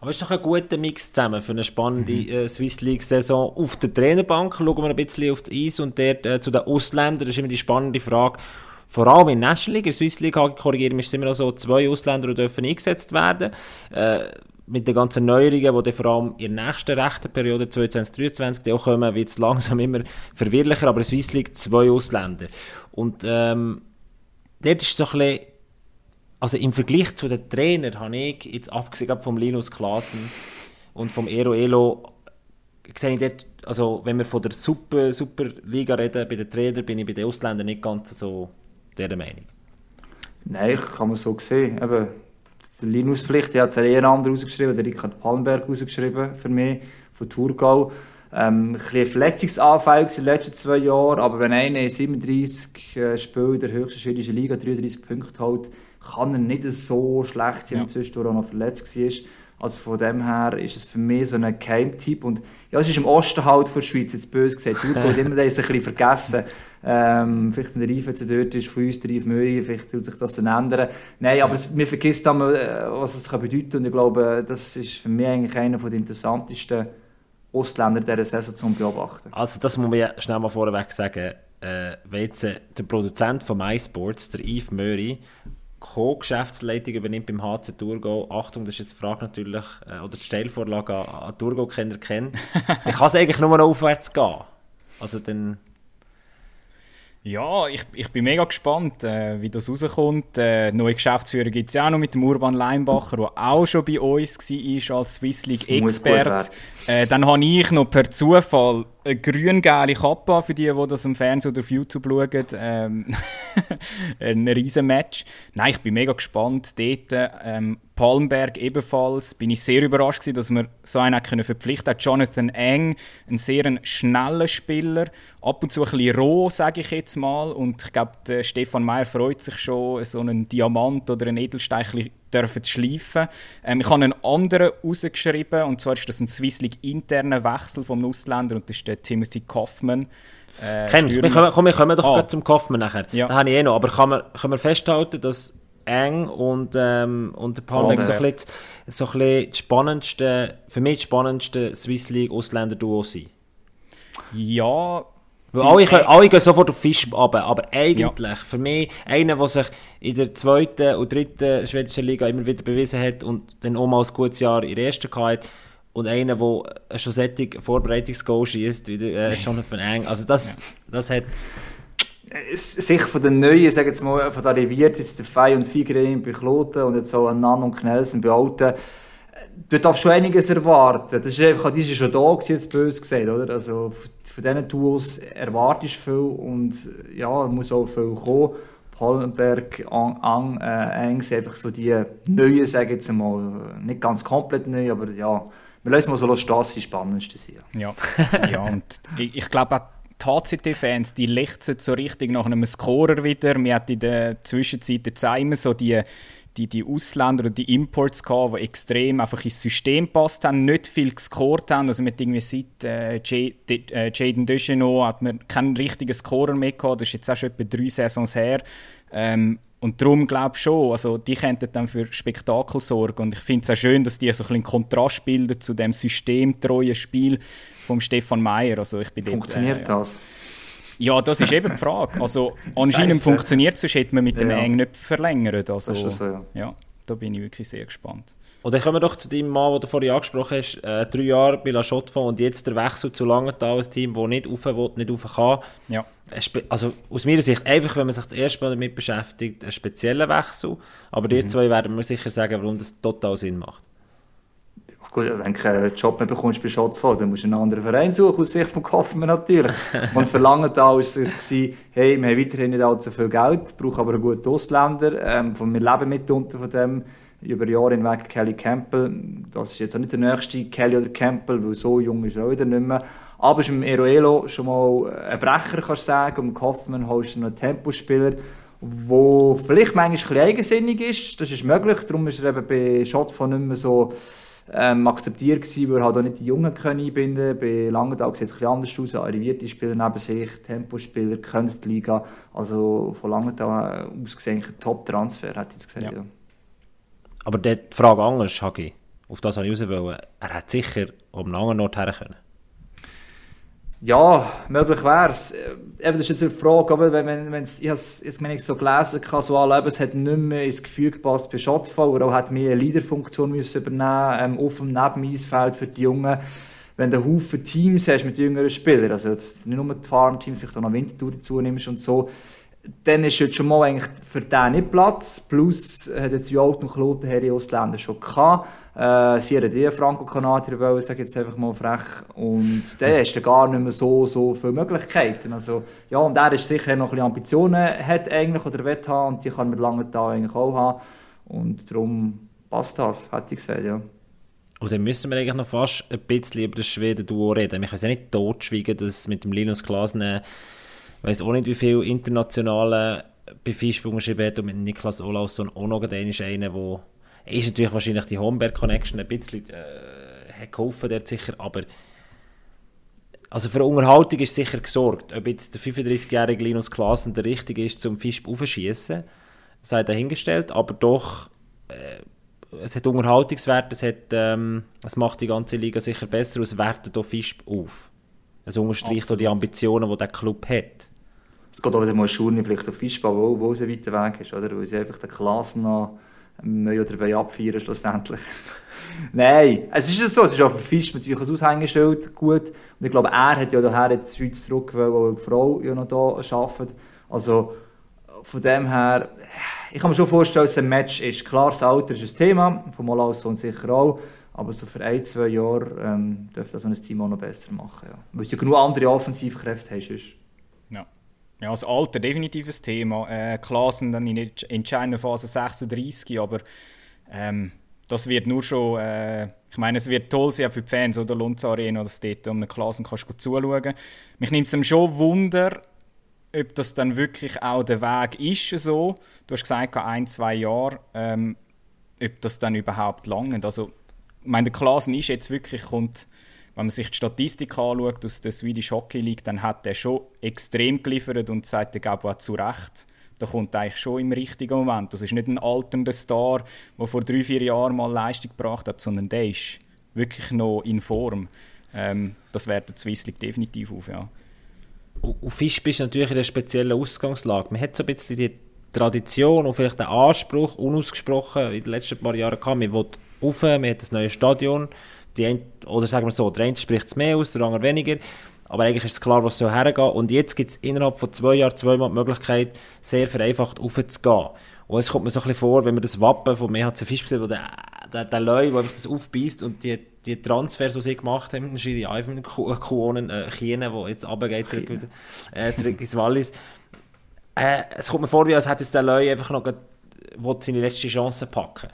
aber es ist doch ein guter Mix zusammen für eine spannende mhm. äh, Swiss League-Saison. Auf der Trainerbank schauen wir ein bisschen auf das Eis und dort äh, zu den Ausländern. Das ist immer die spannende Frage. Vor allem in der National League, in der Swiss League, korrigieren ist es immer noch so, zwei Ausländer dürfen eingesetzt werden. Äh, mit den ganzen Neuerungen, die vor allem in der nächsten rechten Periode 2023 auch kommen, wird es langsam immer verwirrlicher, aber in der Swiss League zwei Ausländer. Und ähm, dort ist es so ein bisschen also im Vergleich zu den Trainern habe ich, jetzt abgesehen vom Linus Klaassen und vom Ero Elo, sehe ich dort, also wenn wir von der Super, Superliga reden, bei den Trainern bin ich bei den Ausländern nicht ganz so dieser Meinung. Nein, kann man so sehen. Eben, der Linus vielleicht, der hat es eher anders ausgeschrieben, der Richard Palmberg ausgeschrieben für mich, von Thurgau. Ähm, ein bisschen verletzungsanfällig in den letzten zwei Jahren, aber wenn einer 37 äh, Spiele der höchsten schwedischen Liga 33 Punkte hält, kann er nicht so schlecht sein, ja. zwischendurch auch noch verletzt war. Also von dem her ist es für mich so ein Keimtipp. Und ja, es ist im Osten halt von der Schweiz, jetzt böse gesagt. Hat immer das ein bisschen vergessen. Ähm, vielleicht wenn der Reif jetzt dort ist, von uns der Reif Möri, vielleicht tut sich das dann ändern. Nein, aber es, mir vergisst dann, äh, was es kann bedeuten Und ich glaube, das ist für mich eigentlich einer der interessantesten Ausländer dieser Saison zu beobachten. Also das muss man ja schnell mal vorweg sagen. Äh, wenn jetzt äh, der Produzent von MySports, der Yves Möri, Co-Geschäftsleitung übernimmt beim HC Thurgau. Achtung, das ist jetzt die Frage natürlich, äh, oder die Stellvorlage an, an Thurgau-Kenner kennen. dann kann es eigentlich nur noch aufwärts gehen. Also dann... Ja, ich, ich bin mega gespannt, äh, wie das rauskommt. Äh, neue Geschäftsführer gibt es ja auch noch mit dem Urban Leinbacher, der auch schon bei uns war als Swiss League Expert. Äh, dann habe ich noch per Zufall eine grün-gelbe Kappe für die, die das im Fernsehen oder auf YouTube schauen. Ähm, ein riesen Match. Nein, ich bin mega gespannt. Dort, ähm, Palmberg ebenfalls. Bin ich sehr überrascht gewesen, dass wir so einen können verpflichten Jonathan Eng, ein sehr schneller Spieler. Ab und zu ein bisschen roh, sage ich jetzt mal. Und ich glaube, Stefan Meyer freut sich schon, so einen Diamant oder einen Edelstein dürfen schleifen. Ähm, ich habe einen anderen rausgeschrieben, und zwar ist das ein Swiss League interner Wechsel vom Ausländer und das ist der Timothy Kaufmann. Äh, Kenn ich. Wir kommen, komm, wir kommen doch ah. zum Kaufmann nachher. Ja. Da habe ich eh noch. Aber kann man, kann man festhalten, dass Eng und, ähm, und der so, ein so ein bisschen spannendste, für mich das spannendste Swiss League Ausländer-Duo sind. Ja, weil alle, können, alle gehen sofort auf Fisch runter, aber eigentlich, ja. für mich, einer, der sich in der zweiten und dritten schwedischen Liga immer wieder bewiesen hat und dann auch mal ein gutes Jahr in der ersten hatte, und einer, der schon sättig Vorbereitungsgoal schießt, wie der, äh, Jonathan Eng, also das, ja. das hat... Sicher von den Neuen, sagen jetzt mal, von der Arriviert, ist der Fei und Figrein bei Kloten und jetzt auch ein Nan und Knelsen bei Alten, du darfst schon einiges erwarten. Das ist einfach, die ist schon da gewesen, jetzt böse gesagt, oder? Also von diesen Tools erwartest du viel und ja, muss auch viel kommen. Pallenberg, Ang, Ang äh, Engs, einfach so die neuen, sage ich jetzt mal, nicht ganz komplett neu, aber ja, wir lassen mal so stehen, das die spannendste sein. Ja, ja und ich, ich glaube auch, die HCT-Fans, die lechzen so richtig nach einem Scorer wieder. Wir hatten in der Zwischenzeit jetzt immer so die die, die Ausländer oder die Imports gehabt, die extrem einfach ins System passt haben, nicht viel gescored haben. Also mit irgendwie seit äh, äh Jaden Deschenot hat man keinen richtigen Scorer mehr gehabt. Das ist jetzt auch schon etwa drei Saisons her. Ähm, und darum glaube ich schon, also die könnten dann für Spektakel sorgen. Und ich finde es auch schön, dass die so ein bisschen Kontrast bilden zu dem systemtreuen Spiel von Stefan Meyer. Also ich bin Funktioniert dort, äh, das? Ja, das ist eben die Frage. Also, anscheinend das funktioniert es, sonst hätte man mit dem ja. Eng nicht verlängert. Also, das ist so, ja. ja. da bin ich wirklich sehr gespannt. Und dann kommen wir doch zu deinem Mann, den du vorhin angesprochen hast. Äh, drei Jahre bei La Chaux und jetzt der Wechsel zu Langenthal, ein Team, das nicht rauf will, nicht rauf kann. Ja. Also aus meiner Sicht, einfach wenn man sich das erste Mal damit beschäftigt, ein spezieller Wechsel. Aber mhm. die zwei werden mir sicher sagen, warum das total Sinn macht. Gut, wenn du keinen Job mehr bekommst bei Schottfall, dann musst du einen anderen Verein suchen, aus Sicht von Kaufmann natürlich. Und für lange da war es, hey, wir haben weiterhin nicht allzu viel Geld, brauchen aber einen guten Ausländer. Ähm, wir leben mitunter von dem über Jahre hinweg Kelly Campbell. Das ist jetzt auch nicht der nächste Kelly oder Campbell, weil so jung ist er auch wieder nicht mehr. Aber ist dem Eroelo schon mal ein Brecher, kannst du sagen. Und Kaufmann holst du noch einen Tempospieler, der vielleicht manchmal ein bisschen eigensinnig ist. Das ist möglich. Darum ist er eben bei Shotfall nicht mehr so ähm, akzeptiert gewesen, weil halt auch nicht die Jungen können einbinden Bei Langenthal sieht es ein anders aus. Arrivierte Spieler neben sich, Tempospieler, können die Liga. Also von Langenthal aus gesehen ein Top-Transfer, hätte ich gesagt. Ja. Ja. Aber die Frage anders, Hagi, auf das ich raus. Er hat sicher um einen anderen Ort her können. Ja, möglich wäre es. Eben, das ist natürlich die Frage, aber wenn, wenn, wenn's, ich habe es ich so gelesen, kann, so alle, es hat nicht mehr ins Gefühl gepasst bei Schottfall, oder auch hat mehr eine Leaderfunktion müssen übernehmen ähm, auf dem Nebeneisfeld für die Jungen. Wenn du Haufen Teams hast mit jüngeren Spielern, also jetzt nicht nur die Farmteams, vielleicht auch noch Wintertour dazu nimmst und so, dann ist jetzt schon mal eigentlich für den nicht Platz. Plus hat jetzt Jolt und Kloten Harry Ausländer schon gehabt. Äh, sie haben die Franco-Kanadier wollen, sage jetzt einfach mal frech. Und der hast du gar nicht mehr so, so viele Möglichkeiten. Also, ja, und er ist sicher noch ein Ambitionen hat eigentlich oder will haben und die kann man mit langen Tagen eigentlich auch haben. Und darum passt das, hätte ich gesagt, ja. Und dann müssen wir eigentlich noch fast ein bisschen über das Schweden-Duo reden. Ich weiß ja nicht totschweigen, dass mit dem Linus Glasner ich weiß auch nicht, wie viele internationale bei Fischsprung geschrieben hat und mit Niklas Olausson auch noch einer, der ist natürlich wahrscheinlich die Homberg Connection ein bisschen äh, geholfen dort sicher, aber also für Unterhaltung ist sicher gesorgt. Ob jetzt der 35-jährige Linus Klaassen der richtige ist zum Fisch aufschießen, sei dahingestellt, aber doch äh, es hat Unterhaltungswert, es, hat, ähm, es macht die ganze Liga sicher besser, es wertet hier Fisch auf. Es unterstreicht auch die Ambitionen, die der Club hat. Es geht auch wieder mal Schurni vielleicht auf Fischball, wo, wo es ein weiter Weg ist, oder? Weil sie einfach den Klassen noch mehr oder abfeiern schlussendlich. Nein, es ist so, es ist auch für Fisch natürlich ein Aushängeschild gut. Und ich glaube, er hat ja daher in die Schweiz zurück, weil die Frau ja noch hier arbeitet. Also von dem her, ich kann mir schon vorstellen, dass es ein Match ist. Klar, das Alter ist ein Thema, von Malaus und sicher auch. Aber so für ein, zwei Jahre ähm, dürfte das so ein Team auch noch besser machen. Ja. Weil du genug andere Offensivkräfte hast. Ist. Ja. Das Alter definitiv ein Thema. Äh, klar sind dann in der entscheidenden Phase 36, aber ähm, das wird nur schon, äh, ich meine, es wird toll sein für die Fans oder Lunds Arena, dass du dort um eine Klasse kannst zuschauen Mich nimmt es schon Wunder, ob das dann wirklich auch der Weg ist so. Du hast gesagt, ein, zwei Jahre, ähm, ob das dann überhaupt lange. Also, ich meine, der Klassen ist jetzt wirklich, kommt wenn man sich die Statistik anschaut aus der Swedish Hockey League, dann hat er schon extrem geliefert und sagt der Gabo zu Recht. Da kommt eigentlich schon im richtigen Moment. Das ist nicht ein alternder Star, der vor drei, vier Jahren mal Leistung gebracht hat, sondern der ist wirklich noch in Form. Ähm, das wertet Swiss League definitiv auf, ja. Und Fisch bist natürlich in einer speziellen Ausgangslage. Man hat so ein bisschen die Tradition und vielleicht den Anspruch unausgesprochen in den letzten paar Jahren gehabt. Man will rauf, man hat ein neues Stadion die ein, oder sagen wir so, der eine spricht es mehr aus, der andere weniger. Aber eigentlich ist es klar, was so hergehen. Und jetzt gibt es innerhalb von zwei Jahren zweimal die Möglichkeit, sehr vereinfacht aufzugehen. Und es kommt mir so ein bisschen vor, wenn man das Wappen von MHC Fisch sieht, wo der, der, der Leu, der einfach das aufbeißt und die, die Transfers, die sie gemacht haben, wahrscheinlich einfach mit den Kuonen, äh, die jetzt runtergeht, zurück, äh, zurück ins Wallis. Äh, es kommt mir vor, wie als hätte jetzt der Leu einfach noch seine letzte Chance packen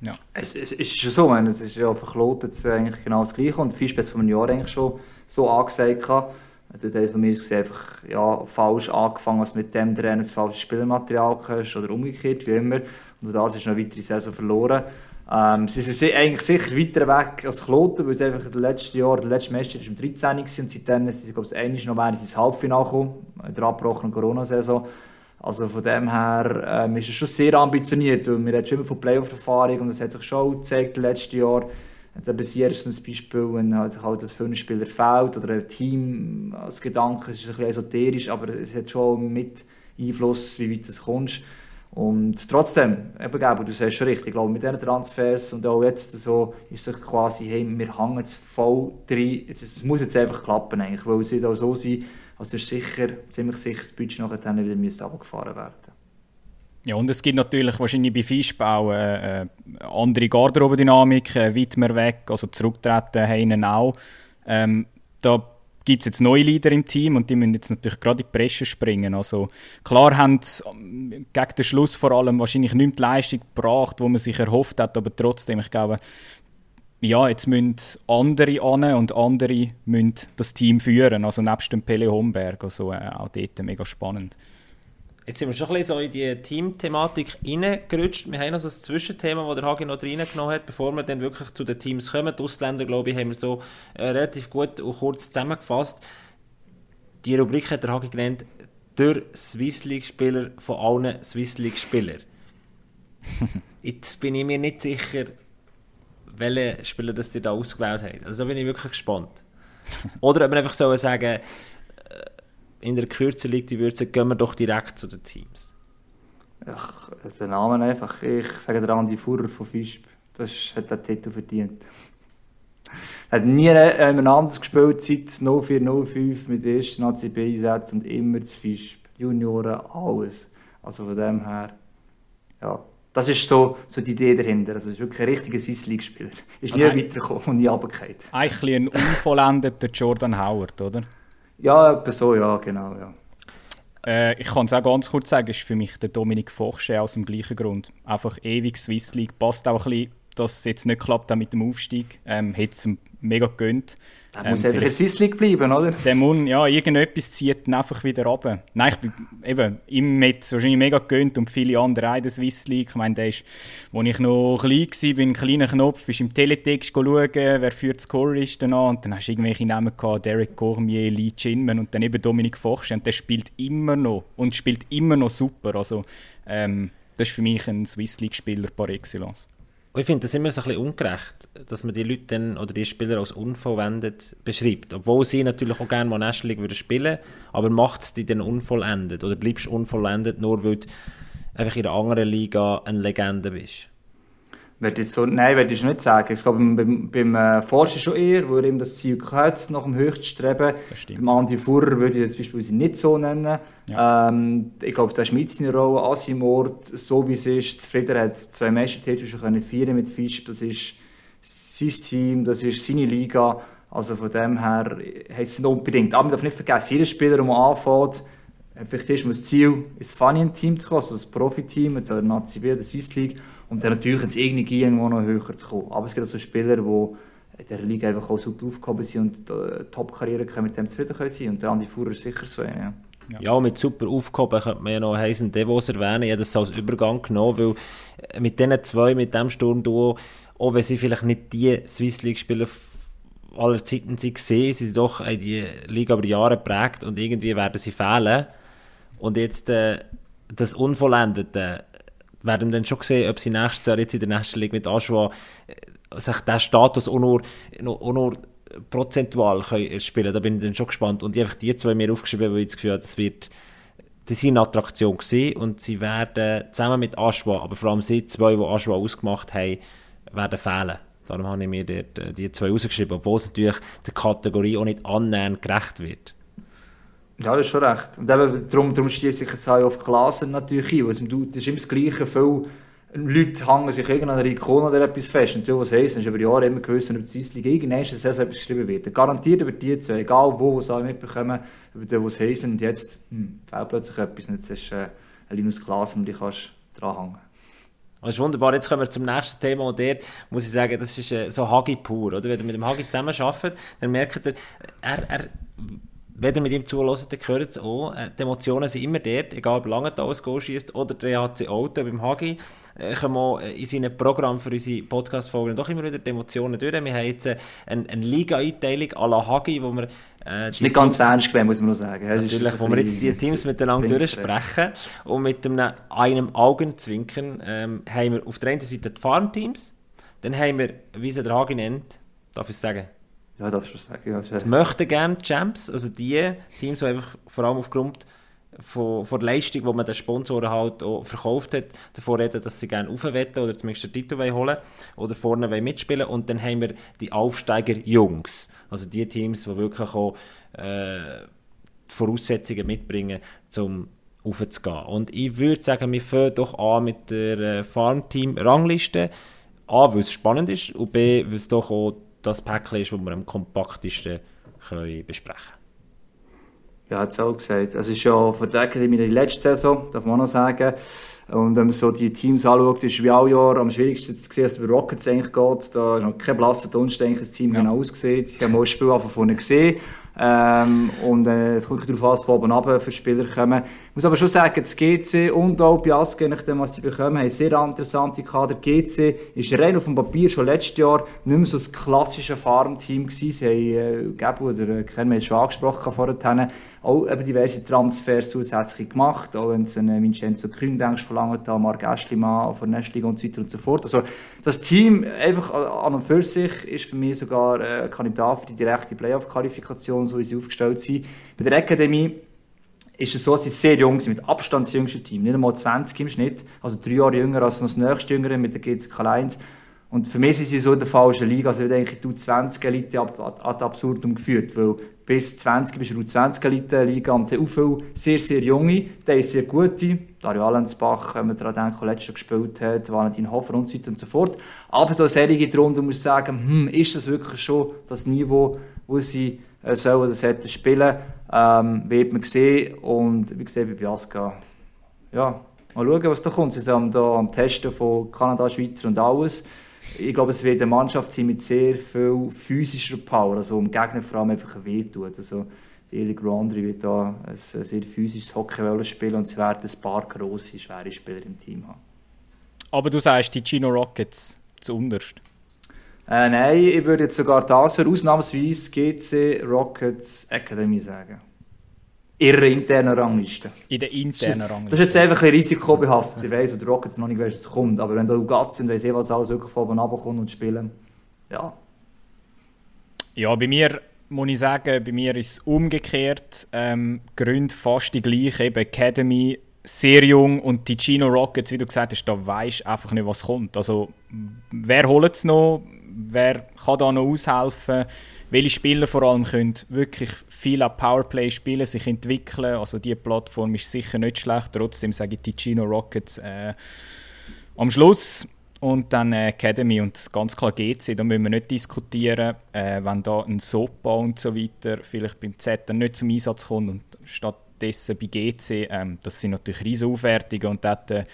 ja. Es, es, es ist schon so, meine, es ist ja verklotet eigentlich genau das Gleiche und Fischspitz von einem Jahr eigentlich schon so angesagt hatte. Dort hat von mir gesehen, einfach ja, falsch angefangen, was mit dem Trainer das falsche Spielmaterial hast oder umgekehrt, wie immer. Und das ist noch eine weitere Saison verloren. Ähm, sie sind eigentlich sicher weiter weg als Kloten, weil sie einfach das letzte Jahr, der letzte Meister war im 13. und seitdem sind sie, glaube ich, noch während ins Halbfinale gekommen, in der abgebrochenen Corona-Saison. Also von dem her ähm, ist es schon sehr ambitioniert. Und wir haben schon immer von Playoff-Erfahrung und das hat sich schon gezeigt letztes Jahr. Jetzt eben hier ist ein Beispiel, wenn halt, halt das für einen Spieler fehlt oder ein Team als Gedanke, es ist ein bisschen esoterisch, aber es hat schon mit Einfluss, wie weit du kommst. Und trotzdem, eben, du sagst schon richtig, ich glaube, mit diesen Transfers und auch jetzt so ist es quasi, hey, wir hängen jetzt voll drin, es muss jetzt einfach klappen eigentlich, weil es wird auch so sein, also ist sicher, ziemlich sicher das Budget nachher wieder müsste abgefahren werden. Ja, und es gibt natürlich wahrscheinlich bei Fischbau äh, äh, andere Garderobendynamik, äh, weit mehr weg, also zurücktreten, heinen auch. Ähm, da gibt es jetzt neue Leader im Team und die müssen jetzt natürlich gerade in die Presse springen. Also klar haben sie ähm, gegen den Schluss vor allem wahrscheinlich nicht die Leistung gebracht, die man sich erhofft hat, aber trotzdem, ich glaube, ja, jetzt müssen andere an und andere müssen das Team führen, also nebst dem Pele Homberg, also äh, auch dort mega spannend. Jetzt sind wir schon ein bisschen so in die Team-Thematik reingerutscht. Wir haben noch so ein Zwischenthema, das der Hagi noch reingenommen hat, bevor wir dann wirklich zu den Teams kommen. Die Ausländer, glaube ich, haben wir so äh, relativ gut und kurz zusammengefasst. Die Rubrik hat der Hagi genannt, der Swiss League-Spieler von allen Swiss League-Spielern. Jetzt bin ich mir nicht sicher, welche Spieler das ihr da ausgewählt habt. Also da bin ich wirklich gespannt. Oder ob wir einfach so sagen, in der Kürze liegt die Würze, gehen wir doch direkt zu den Teams. Ach, der Name einfach. Ich sage der Andi Fuhrer von Fischb. Das hat den Titel verdient. Er hat nie äh, anders gespielt seit 0405 mit den ersten ACB-Einsätzen und immer zu Fischb. Junioren, alles. Also von dem her, ja. Das ist so, so die Idee dahinter. Also, es ist wirklich ein richtiger Swiss League-Spieler. Ist also nie weitergekommen und nie runtergefallen. Eigentlich ein unvollendeter Jordan Howard, oder? Ja, etwa so, ja, genau, ja. Äh, ich kann es auch ganz kurz sagen, ist für mich der Dominik Fochsche aus dem gleichen Grund. Einfach ewig Swiss League, passt auch ein bisschen, dass es jetzt nicht klappt mit dem Aufstieg. Ähm, Hätte es mega gegönnt. Der ähm, muss einfach in Swiss League bleiben, oder? Der muss, ja, irgendetwas zieht ihn einfach wieder runter. Nein, ich bin eben, ihm mit wahrscheinlich mega gegönnt und viele andere auch in der Swiss League. Ich meine, der ist, als ich noch klein war, bin ein kleiner Knopf, bist im Teletext schauen, wer für Score ist dann an. Und dann hast du irgendwelche Namen gehabt, Derek Cormier, Lee Chinman und dann eben Dominik Fochsch. Und der spielt immer noch und spielt immer noch super. Also, ähm, das ist für mich ein Swiss League-Spieler par excellence. Und ich finde das immer so ein bisschen ungerecht, dass man die Leute dann, oder die Spieler als unvollendet beschreibt. Obwohl sie natürlich auch gerne mal National League spielen aber macht es die dann unvollendet? Oder bleibst du unvollendet, nur weil du einfach in einer anderen Liga eine Legende bist? Würde jetzt so, nein, würde ich nicht sagen. Ich glaube, beim, beim äh, Forscher schon eher, wo er eben das Ziel hat, nach dem Höchststreben. Beim Andi Fuhrer würde ich jetzt beispielsweise nicht so nennen. Ja. Ähm, ich glaube, der Schmidt seine Rolle, Asimort, so wie es ist. Frieder hat zwei Meistertitel schon können feiern mit Fisch. Das ist sein Team, das ist seine Liga. Also von dem her hat es nicht unbedingt. Aber man darf nicht vergessen, jeder Spieler, der anfängt, vielleicht ist das Ziel, ins Funny-Team zu kommen, also das Profi-Team, jetzt der Nazi B, der Swiss League und dann natürlich ins irgendwie irgendwo noch höher zu kommen. Aber es gibt auch so Spieler, die in der Liga einfach auch super aufgehoben sind und äh, Top-Karriere mit dem zufrieden können sein. Und der Andi Fuhrer sicher so Ja. Ja. mit super aufgehoben könnte man ja noch Heisen Devos erwähnen. Ich habe das als Übergang genommen, weil äh, mit diesen zwei, mit dem Sturmduo, auch wenn sie vielleicht nicht die Swiss League-Spieler aller Zeiten sind sie sind doch in die Liga über Jahre geprägt und irgendwie werden sie fehlen. Und jetzt äh, das Unvollendete, werden dann schon sehen, ob sie nächstes Jahr jetzt in der National League mit Aschwa äh, sich diesen Status auch nur, auch nur prozentual können spielen Da bin ich dann schon gespannt. Und habe die zwei mir aufgeschrieben, weil ich das Gefühl habe, das wird die sind eine Attraktion gewesen und sie werden zusammen mit Aschwa, aber vor allem sie zwei, die Aschwa ausgemacht haben, werden fehlen. Darum habe ich mir dort, äh, die zwei rausgeschrieben, obwohl es natürlich der Kategorie auch nicht annähernd gerecht wird. Ja, das ist schon recht. Und eben, darum, darum schließe ich jetzt auch auf Klassen natürlich ein. Also, das ist immer das Gleiche. Viele Leute hängen sich an einer Ikone oder etwas fest. Und du, was heisst, hast über Jahre immer gewusst, ob die League irgendwann eine Saison etwas geschrieben wird. Garantiert über die zwei, egal wo, was alle mitbekommen, über die, was heisst. Und jetzt hm, fehlt plötzlich etwas. Und jetzt ist äh, ein Linus Klassen und die kannst dranhängen. Das ist wunderbar. Jetzt kommen wir zum nächsten Thema und dort muss ich sagen, das ist äh, so Hagi pur. Oder? Wenn ihr mit dem Hagi zusammenarbeitet, dann merkt ihr, er, er wenn ihr mit ihm zuhört, dann hört es auch. Äh, die Emotionen sind immer dort, egal ob Langenthal ein Goal schießt oder der HC Auto beim Hagi. Äh, kommen auch äh, in seinem Programm für unsere Podcast-Folgen doch immer wieder die Emotionen durch. Wir haben jetzt eine, eine Liga-Einteilung à la Hagi, wo wir... Äh, ist nicht ganz ernst gewesen, muss man noch sagen. Natürlich, wo wir jetzt die Teams miteinander durchsprechen und mit einem, einem Augenzwinkern ähm, haben wir auf der einen Seite die Farmteams, dann haben wir, wie sie der Hagi nennt, darf ich sagen, ja, darfst du sagen. Ja, die möchten gerne Champs, also die Teams, die einfach vor allem aufgrund von, von der Leistung, die man den Sponsoren halt auch verkauft hat, davor reden, dass sie gerne aufwetten oder zumindest den Titel holen oder vorne mitspielen Und dann haben wir die Aufsteiger-Jungs, also die Teams, die wirklich auch äh, die Voraussetzungen mitbringen, um aufzugehen. Und ich würde sagen, wir fangen doch an mit der äh, Farmteam-Rangliste. A, weil es spannend ist und B, weil es doch auch das Päckchen ist, das wir am kompaktesten können besprechen können. Ja, hat es auch gesagt. Es ist ja für die Academy die letzte Saison, darf man auch noch sagen. Und wenn man so die Teams anschaut, ist wie alle Jahre am schwierigsten zu sehen, dass es bei Rockets eigentlich geht. Da ist noch kein blasser Dunst, das Team ja. genau aussieht. Ich habe mal ein Spiel von vorne gesehen. Ähm, und äh, es kommt darauf an, was von oben runter für Spieler kommen. Ich muss aber schon sagen, das GC und auch Biasco, nachdem was sie bekommen, haben sehr interessante Kader. GC ist rein auf dem Papier schon letztes Jahr nicht mehr so das klassische Farmteam gewesen. Sie haben, äh, Gabu oder äh, Ken, wir schon angesprochen vorhin, auch eben diverse Transfers zusätzlich gemacht, auch wenn es einen Vincenzo Kühn denkst, verlangt hat, Marc Aschlimann von Nestliga und so weiter und so fort. Also das Team einfach an und für sich ist für mich sogar ein Kandidat für die direkte Playoff-Qualifikation, so wie sie aufgestellt sind. Bei der Akademie ist es so, sie sehr jung sind, mit Abstand das jüngste Team, nicht einmal 20 im Schnitt, also drei Jahre jünger als das nächste Jüngere mit der GCK 1. Und für mich sind sie so in der falschen Liga. Also ich denke, du 20 Elite ad, ad absurdum geführt, weil bis 20 bist du 20 Elite Liga und sehr viele sehr, sehr junge, der ist sehr gute. Dario Allensbach, wenn man daran denkt, der letztes gespielt hat, Valentin Hofer und so weiter und so fort. Aber da Serie drunter muss sagen, hm, ist das wirklich schon das Niveau, wo sie äh, sollen das hätten spielen, ähm, wird man sehen. Und wie gesagt, bei Biasca, ja, mal schauen, was da kommt. Sie sind da am Testen von Kanada, Schweizer und alles ich glaube, es wird eine Mannschaft sein mit sehr viel physischer Power, also um Gegner vor allem einfach wehtun. Also, Eli Grandri wird da ein sehr physisches Hockey spielen und es werden ein paar grosse, schwere Spieler im Team haben. Aber du sagst, die Chino Rockets zu unterst? Äh, nein, ich würde jetzt sogar das ausnahmsweise GC Rockets Academy sagen ihrer internen Rangliste. In der internen Rangliste. Das ist jetzt einfach ein risikobehaftet. Ich weiss, und der Rockets noch nicht weiss, was kommt. Aber wenn du Gatz sind, weiss ich, was alles wirklich von oben runterkommt und spielen. Ja. Ja, bei mir muss ich sagen, bei mir ist es umgekehrt. Ähm, Gründe fast die gleichen. Eben Academy, sehr jung und die Chino Rockets, wie du gesagt hast, da weisst einfach nicht, was kommt. Also, wer holt es noch? Wer kann da noch aushelfen? welche Spieler vor allem können wirklich viel an Powerplay spielen, sich entwickeln. Also die Plattform ist sicher nicht schlecht. Trotzdem sage ich Ticino Rockets äh, am Schluss und dann äh, Academy und ganz klar GC, da müssen wir nicht diskutieren, äh, wenn da ein Sopa und so weiter vielleicht beim Z dann nicht zum Einsatz kommt und stattdessen bei GC, ähm, das sind natürlich riesige Aufwertungen und dort äh,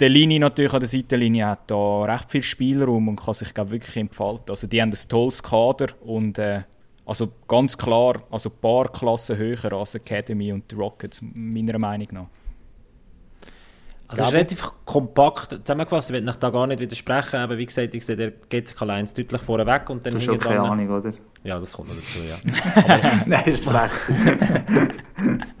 der Linie natürlich an der Seitenlinie hat da recht viel Spielraum und kann sich glaub, wirklich entfalten. Also die haben ein tolles Kader und äh, also ganz klar, also ein paar Klassen höher als Academy und die Rockets, meiner Meinung nach. Also es ist relativ kompakt zusammengefasst, ich will da gar nicht widersprechen, aber wie gesagt, ich sehe der GCK 1 deutlich vorne weg und dann Du hast schon keine Ahnung, oder? Ja, das kommt noch dazu, ja. Nein, das ist frech.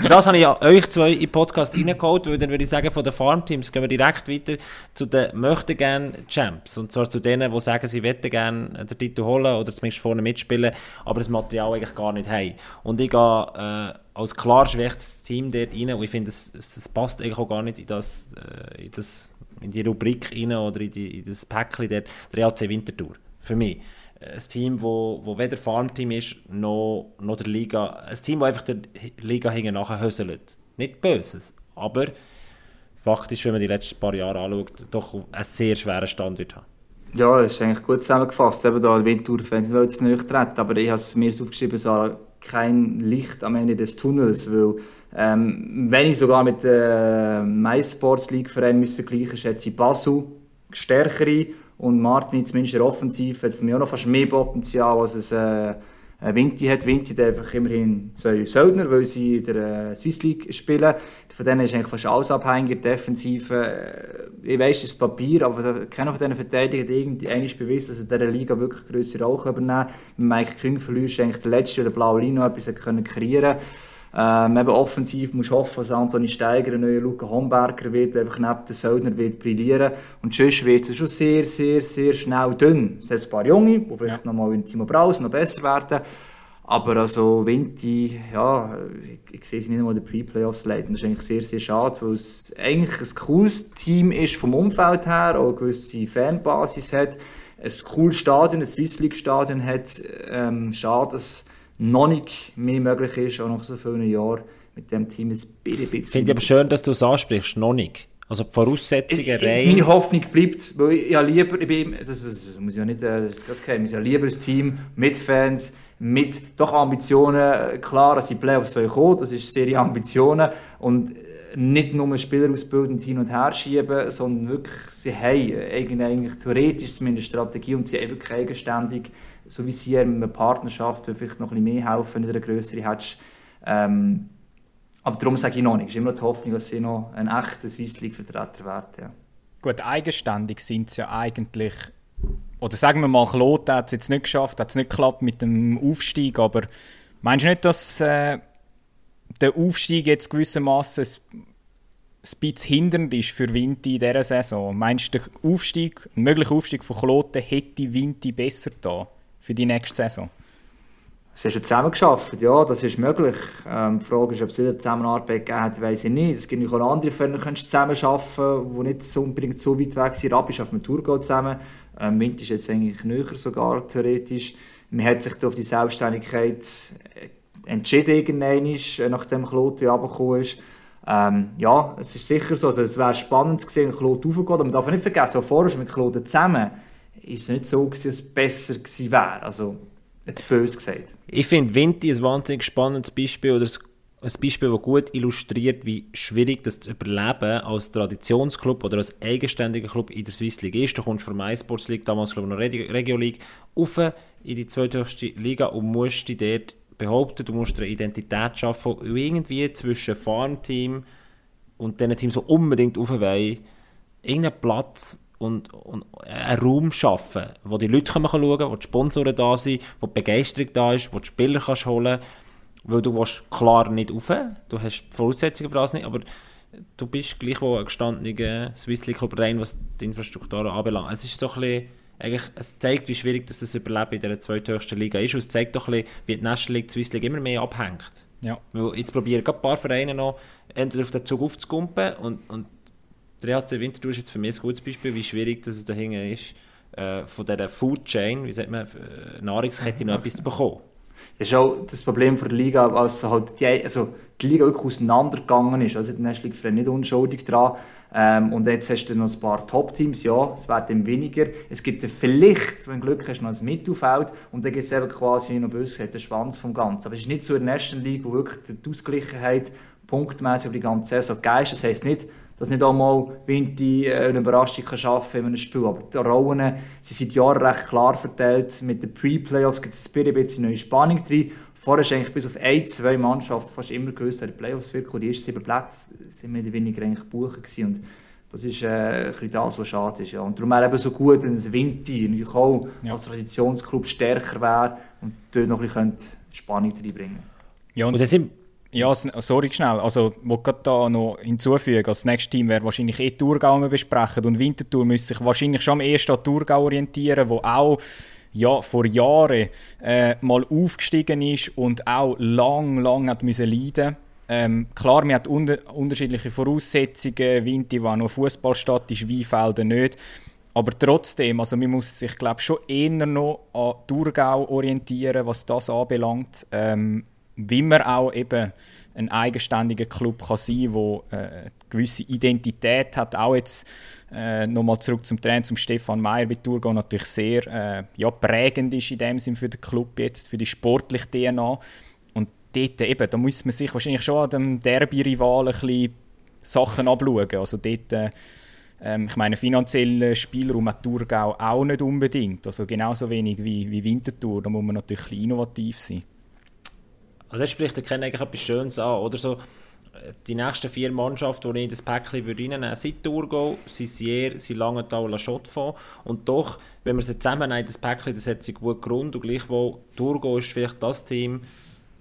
Für das habe ich ja euch zwei in den Podcast reingeholt, weil dann würde ich sagen, von den Farmteams gehen wir direkt weiter zu den möchten gerne Champs. Und zwar zu denen, die sagen, sie möchten gerne den Titel holen oder zumindest vorne mitspielen, aber das Material eigentlich gar nicht haben. Und ich gehe äh, als klar schwächstes Team dort rein und ich finde, es, passt eigentlich auch gar nicht in das, äh, in das in die Rubrik rein oder in, die, in das Päckchen der, der EAC Wintertour. Für mich ein Team, wo, wo weder Farmteam ist, noch, noch der Liga. Ein Team, das einfach der Liga hinten nachher höselt. Nicht Böses, aber faktisch, wenn man die letzten paar Jahre anschaut, doch einen sehr schweren Stand wird haben. Ja, das ist eigentlich gut zusammengefasst. Eben da Wintertour-Fans wollen es nicht treten, aber ich habe es mir aufgeschrieben, es war kein Licht am Ende des Tunnels, weil ähm, wenn ich sogar mit der äh, MySports League Verein vergleichen schätze ich Basel stärkere und Martin, zumindest in der Offensive, hat für mich auch noch fast mehr Potenzial, als es äh, Vinti hat. Vinti hat einfach immerhin zwei Söldner, weil sie in der äh, Swiss League spielen. Von denen ist eigentlich fast alles abhängig. Defensive, äh, ich weiss, das ist Papier, aber keiner von diesen Verteidigern hat irgendwie bewiesen, dass er in dieser Liga wirklich größere Rolle übernehmen kann. Mike Küng verlierst eigentlich der letzte, der blaue Lino etwas kreieren können. Ähm, eben offensiv musst du hoffen, dass Anthony Steiger ein neuer Luca Homberger wird, der einfach neben den Söldner wird brillieren. Und sonst wird es schon sehr, sehr, sehr schnell dünn. Es sind ein paar Junge, die vielleicht ja. noch mal in Timo Braus noch besser werden. Aber also Vinti, ja, ich, ich sehe sie nicht einmal in den Pre-Playoffs leiten. Das ist eigentlich sehr, sehr schade, weil es eigentlich ein cooles Team ist vom Umfeld her, auch eine gewisse Fanbasis hat, ein cooles Stadion, ein Swiss League Stadion hat. Ähm, schade, dass noch nicht mehr möglich ist, auch nach so vielen Jahren. mit dem Team ein bisschen... Finde ich aber schön, dass du es ansprichst, noch nicht. Also die Voraussetzungen rein... Meine Hoffnung bleibt, weil ich ja lieber, ich bin, das, ist, das muss ich ja nicht, äh, das ist kein ich ja lieber ein Team mit Fans, mit doch Ambitionen, klar, dass sie Playoffs kommen, das ist Serie Ambitionen und nicht nur Spieler ausbilden hin und her schieben, sondern wirklich, sie haben eigentlich theoretisch zumindest Strategie und sie haben wirklich eigenständig, so wie sie in einer Partnerschaft, vielleicht noch ein bisschen mehr helfen, in einer größeren hättest. Ähm, aber darum sage ich noch nicht. Es ist immer die Hoffnung, dass sie noch ein echter Swiss League-Vertreter werden. Ja. Gut, eigenständig sind sie ja eigentlich oder sagen wir mal, Kloten hat es jetzt nicht geschafft, hat es nicht geklappt mit dem Aufstieg, aber meinst du nicht, dass äh, der Aufstieg jetzt gewissermaßen ein bisschen hindernd ist für Vinti in dieser Saison? Meinst du, der Aufstieg, möglicher Aufstieg von Kloten hätte Vinti besser da für die nächste Saison? Sie haben zusammen geschafft, ja, das ist möglich. Ähm, die Frage ist, ob es wieder Zusammenarbeit gegeben hat, weiß ich nicht. Es gibt auch andere Firmen, die zusammen arbeiten, die nicht so unbedingt so weit weg sind. Rabi schafft mit Tourgo zusammen. Ähm, Wind ist jetzt eigentlich näher sogar, theoretisch. Man hat sich auf die Selbstständigkeit äh, entschieden, äh, nachdem Claude runtergekommen ist. Ähm, ja, es ist sicher so. Also, es wäre spannend zu sehen, wenn Claude raufgeht. Aber man darf nicht vergessen, vorher mit Claude zusammen ist es nicht so, dass es besser gewesen wäre. Also, jetzt böse gesagt. Ich finde Vinti ein wahnsinnig spannendes Beispiel oder ein Beispiel, das gut illustriert, wie schwierig das zu überleben als Traditionsclub oder als eigenständiger Club in der Swiss League ist. Du kommst von der iSports League, damals glaube ich noch Regio League, auf in die zweithöchste Liga und musst dich dort behaupten, du musst eine Identität schaffen und irgendwie zwischen Farmteam und diesen Teams, die unbedingt rauf wollen, irgendeinen Platz und, und einen Raum schaffen, wo die Leute schauen können, wo die Sponsoren da sind, wo die Begeisterung da ist, wo die Spieler kannst holen weil du willst klar nicht rauf, du hast die Voraussetzungen für das nicht, aber du bist gleichwohl ein gestandener Swiss League Club rein, was die Infrastruktur anbelangt. Es ist so ein bisschen, eigentlich, es zeigt, wie schwierig das, das Überleben in der zweithöchsten Liga ist und es zeigt doch ein bisschen, wie die National League, die Swiss League immer mehr abhängt. Ja. Weil jetzt probieren ein paar Vereine noch, entweder auf den Zug aufzukumpen und, und der EHC Winterthur ist jetzt für mich ein gutes Beispiel, wie schwierig das dahinter ist, äh, von dieser Food Chain, wie sagt man, äh, Nahrungskette noch etwas zu bekommen. Das ist auch das Problem der Liga, als halt die, also die Liga wirklich auseinandergegangen ist. Also die National League nicht unschuldig dran. Ähm, und jetzt hast du noch ein paar Top-Teams, ja, es werden weniger. Es gibt vielleicht, wenn du Glück hast, noch ein Mittelfeld und dann gibt es eben quasi noch böse den Schwanz vom Ganzen. Aber es ist nicht so in der National League, wo wirklich die Ausgleichheit punktmäßig über die ganze Saison gegeben ist. Das heisst nicht, dass nicht einmal Vinti äh, eine Überraschung kann schaffen kann in einem Spiel. Aber die Rollen sind seit Jahren recht klar verteilt. Mit den Pre-Playoffs gibt es ein bisschen neue Spannung drin. Vorher ist eigentlich bis auf ein, zwei Mannschaften fast immer gewusst, wer die Playoffs wird. Die ersten sieben Plätze sind mehr oder weniger eigentlich gebucht. Und das ist äh, ein bisschen das, was schade ist. Ja. Und darum wäre eben so gut, wenn Vinti natürlich auch ja. als Traditionsclub stärker wäre und dort noch ein bisschen Spannung reinbringen könnte. Ja, und, und ja, sorry schnell. Also, ich gerade da noch hinzufügen, als nächstes Team wäre wahrscheinlich eh Thurgau besprechen und Winterthur müsste sich wahrscheinlich schon am ersten an Thurgau orientieren, wo auch ja, vor Jahren äh, mal aufgestiegen ist und auch lang, lang hat müssen leiden ähm, klar, man hat unter unterschiedliche Voraussetzungen. Winti war nur Fußballstadt, ist Weinfelder nicht. Aber trotzdem, also man muss sich glaube schon eher noch an Thurgau orientieren, was das anbelangt. Ähm, wie man auch eben ein eigenständiger Club kann sein kann, der eine gewisse Identität hat. Auch jetzt äh, nochmal zurück zum Trainer, zum Stefan Meyer bei Thurgau, natürlich sehr äh, ja, prägend ist in dem Sinn für den Club jetzt, für die sportliche DNA. Und dort eben, da muss man sich wahrscheinlich schon an dem Derby-Rivalen ein bisschen Sachen abschauen. Also dort, äh, ähm, ich meine, finanziellen Spielraum hat Thurgau auch nicht unbedingt. Also genauso wenig wie, wie Winterthur. Da muss man natürlich innovativ sein. Also das spricht der eigentlich etwas Schönes an, oder so die nächsten vier Mannschaften, die ich in das Päckchen reinnehmen würde, sind Thurgau, sind Sier, sind Langenthal, La Chaux Und doch, wenn wir sie zusammennehmen, das Päckchen, das hat sie gut Grund. Und gleichwohl, Thurgau ist vielleicht das Team,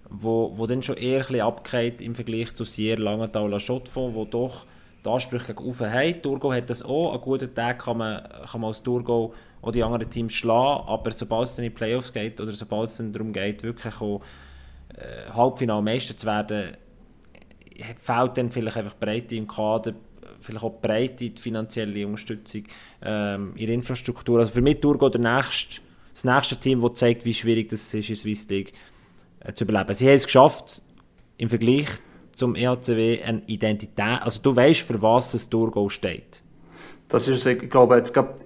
wo, wo dann schon eher ein abgeht im Vergleich zu Sier, Langenthal, La Chaux wo doch die Ansprüche gegen Uwe haben. Thurgau hat das auch. An guten Tag kann man, kann man als Thurgau auch die anderen Teams schlagen, aber sobald es dann in die Playoffs geht oder sobald es dann darum geht, wirklich auch äh, Halbfinale Meister zu werden, fehlt dann vielleicht einfach Breite im Kader, vielleicht auch Breite, die finanzielle Unterstützung ähm, in der Infrastruktur. Also für mich Tour der nächste, das nächste Team, das zeigt, wie schwierig das ist, in der Swiss League äh, zu überleben. Sie haben es geschafft, im Vergleich zum EHCW eine Identität, also du weißt, für was das Thurgau steht? Das ist, ich glaube, jetzt gab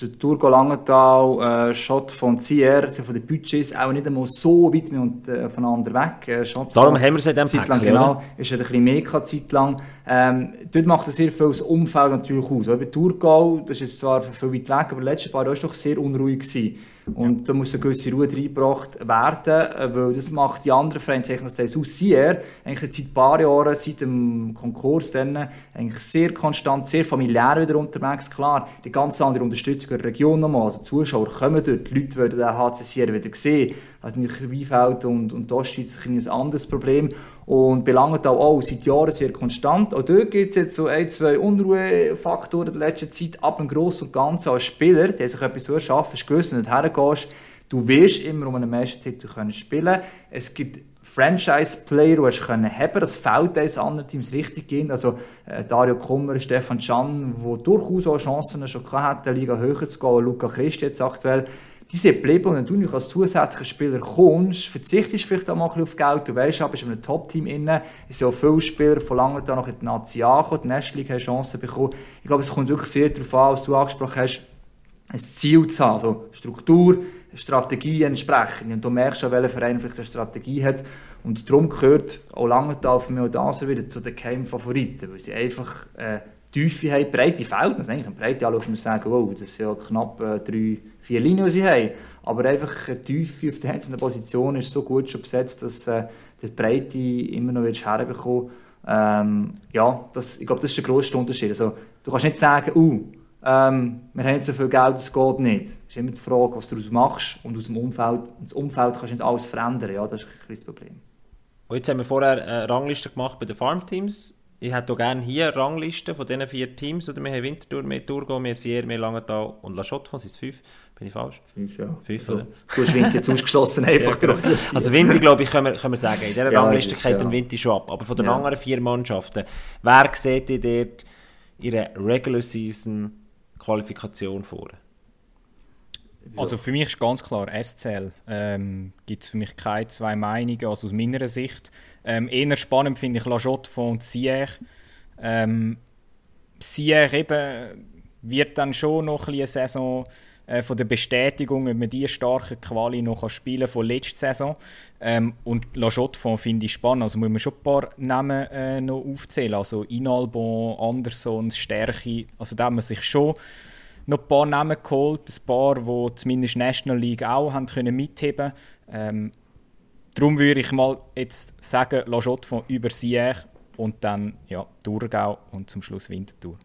der Thurgau Langenthal, äh, Schott von Zier, sind von den Budgets auch nicht einmal so weit äh, voneinander weg. Äh, Darum von, haben wir es in diesem lang, genau, ist ein bisschen mehr Zeit lang. Ähm, dort macht es sehr viel das Umfeld natürlich aus. Bei Thurgau, das ist zwar viel weit weg, aber letztes Jahr war es doch sehr unruhig gewesen. Und da muss eine gewisse Ruhe reingebracht werden, weil das macht die anderen Vereine, zeichnen das aus. Sier, eigentlich seit ein paar Jahren, seit dem Konkurs, dann, eigentlich sehr konstant, sehr familiär wieder unterwegs. Klar, die ganz andere Unterstützung der Region nochmal. Also Zuschauer kommen dort, die Leute wollen den HC Sier wieder sehen. Also natürlich Weinfeld und, und Ostschweiz ein anderes Problem. Und belangt auch, seit Jahren sehr konstant. Auch dort gibt es jetzt so ein, zwei Unruhefaktoren in der letzten Zeit. Aber im Großen und Ganzen als Spieler, der sich etwas so erschaffen, ist gewiss, wenn du hergehst, du wirst immer um eine Meistertitel können spielen Es gibt Franchise-Player, die du können haben Das fällt uns anderen Teams richtig gehen. Also äh, Dario Kummer, Stefan Can, die durchaus auch Chancen schon hatten, Liga höher zu gehen. Luca Christ jetzt aktuell die sind geblieben und wenn du nicht als zusätzlicher Spieler kommst, verzichtest du vielleicht auch mal auf Geld, du weißt aber, bist in einem Top-Team inne, es sind auch viele Spieler von lange da noch in die Nazi angekommen, die National haben Chancen bekommen. Ich glaube, es kommt wirklich sehr darauf an, was du angesprochen hast, ein Ziel zu haben, also Struktur, Strategie entsprechend. Und du merkst auch, welcher Verein vielleicht eine Strategie hat. Und darum gehört auch lange da für mich auch wieder zu den Keim-Favoriten, weil sie einfach äh, Tiefe haben, breite Felder. Also eigentlich eine Breite anschaust, muss sagen, wow, das sind ja knapp äh, drei, vier Linien, die sie haben. Aber einfach eine Tiefe auf der einzelnen Position ist so gut schon besetzt, dass äh, die Breite immer noch herbekommen ähm, ja, das, ich glaube, das ist der grösste Unterschied. Also, du kannst nicht sagen, uh, ähm, wir haben nicht so viel Geld, das geht nicht. Es ist immer die Frage, was du daraus machst und aus dem Umfeld. Das Umfeld kannst du nicht alles verändern, ja, das ist ein das Problem. Und jetzt haben wir vorher eine Rangliste gemacht bei den Farmteams ich hätte auch gerne hier eine Rangliste von diesen vier Teams. Oder wir haben Winterthur, wir Thurgau, wir Sier, wir Langenthal und La Chaux von, sind fünf? Bin ich falsch? Fünf, ja. Fünf, also, Du hast Winter jetzt ausgeschlossen einfach. ja, genau. also Winter, glaube ich, können wir, können wir sagen. In dieser ja, Rangliste geht ja. Winter schon ab. Aber von den ja. anderen vier Mannschaften, wer seht ihr dort ihre Regular Season Qualifikation vor? Also für mich ist ganz klar SCL. Ähm, Gibt es für mich keine zwei Meinungen, also aus meiner Sicht. Ähm, eher spannend finde ich La Jotte von Sier. Ähm, Sier eben wird dann schon noch ein eine Saison äh, von der Bestätigung, ob man die starke Quali noch spielen kann von letzter Saison. Ähm, und La von finde ich spannend. Also muss man schon ein paar Namen äh, noch aufzählen. Also Inalbon, Anderson, Stärke. Also da haben man sich schon noch ein paar Namen geholt, ein paar, die zumindest National League auch haben können mitheben ähm, Darum würde ich mal jetzt sagen, La Jotte von über Sier und dann ja, Thurgau und zum Schluss Winterthur.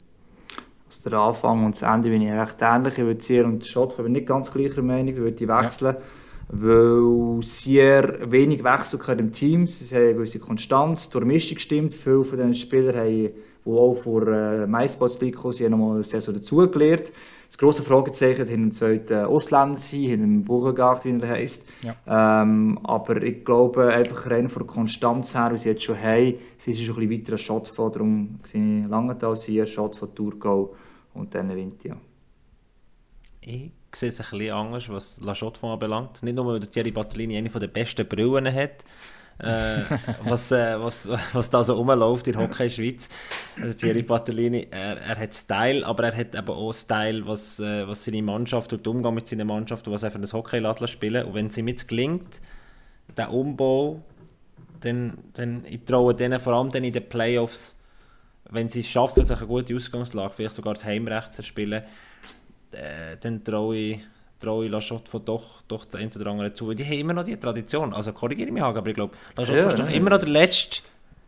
Also der Anfang und das Ende bin ich recht ähnlich. Ich würde Sier und Schott bin nicht ganz gleicher Meinung, ich würde wechseln. Ja. Weil Sier wenig Wechsel im Team, sie haben eine gewisse Konstanz, die Mischung stimmt. Viele von den Spielern haben die auch vor äh, MySports League sie haben nochmal eine Saison dazugelernt. Das grosse Fragezeichen hinter dem zweiten Ausländer sein, hinter dem Burgergard, wie er heisst. Ja. Ähm, aber ich glaube, einfach rein von der Konstanz her, wie sie jetzt schon haben, sie ist schon ein bisschen weiter als Schatzfahrt, darum sehe ich Langenthal hier, Schatzfahrt Thurgau und dann Winter. Ja. Ich sehe es ein bisschen anders, was La Chaux-de-Fonds anbelangt. Nicht nur, weil Thierry Battellini eine der besten Brillen hat, äh, was, äh, was, was da so rumläuft in Hockey Schweiz. Also Thierry Battellini, er, er hat Style, aber er hat eben auch Style, was, äh, was seine Mannschaft und den Umgang mit seiner Mannschaft und was für das Hockey spielen Und wenn es ihm jetzt gelingt, der Umbau, dann, dann ich traue denen vor allem dann in den Playoffs, wenn sie es schaffen, sich eine gute Ausgangslage, vielleicht sogar das Heimrecht zu spielen, äh, dann traue ich traue ich Laschot von doch, doch das eine oder andere zu. Die haben immer noch die Tradition. Also korrigiere mich, aber ich glaube, Laschot ja, ist doch ja. immer noch der letzte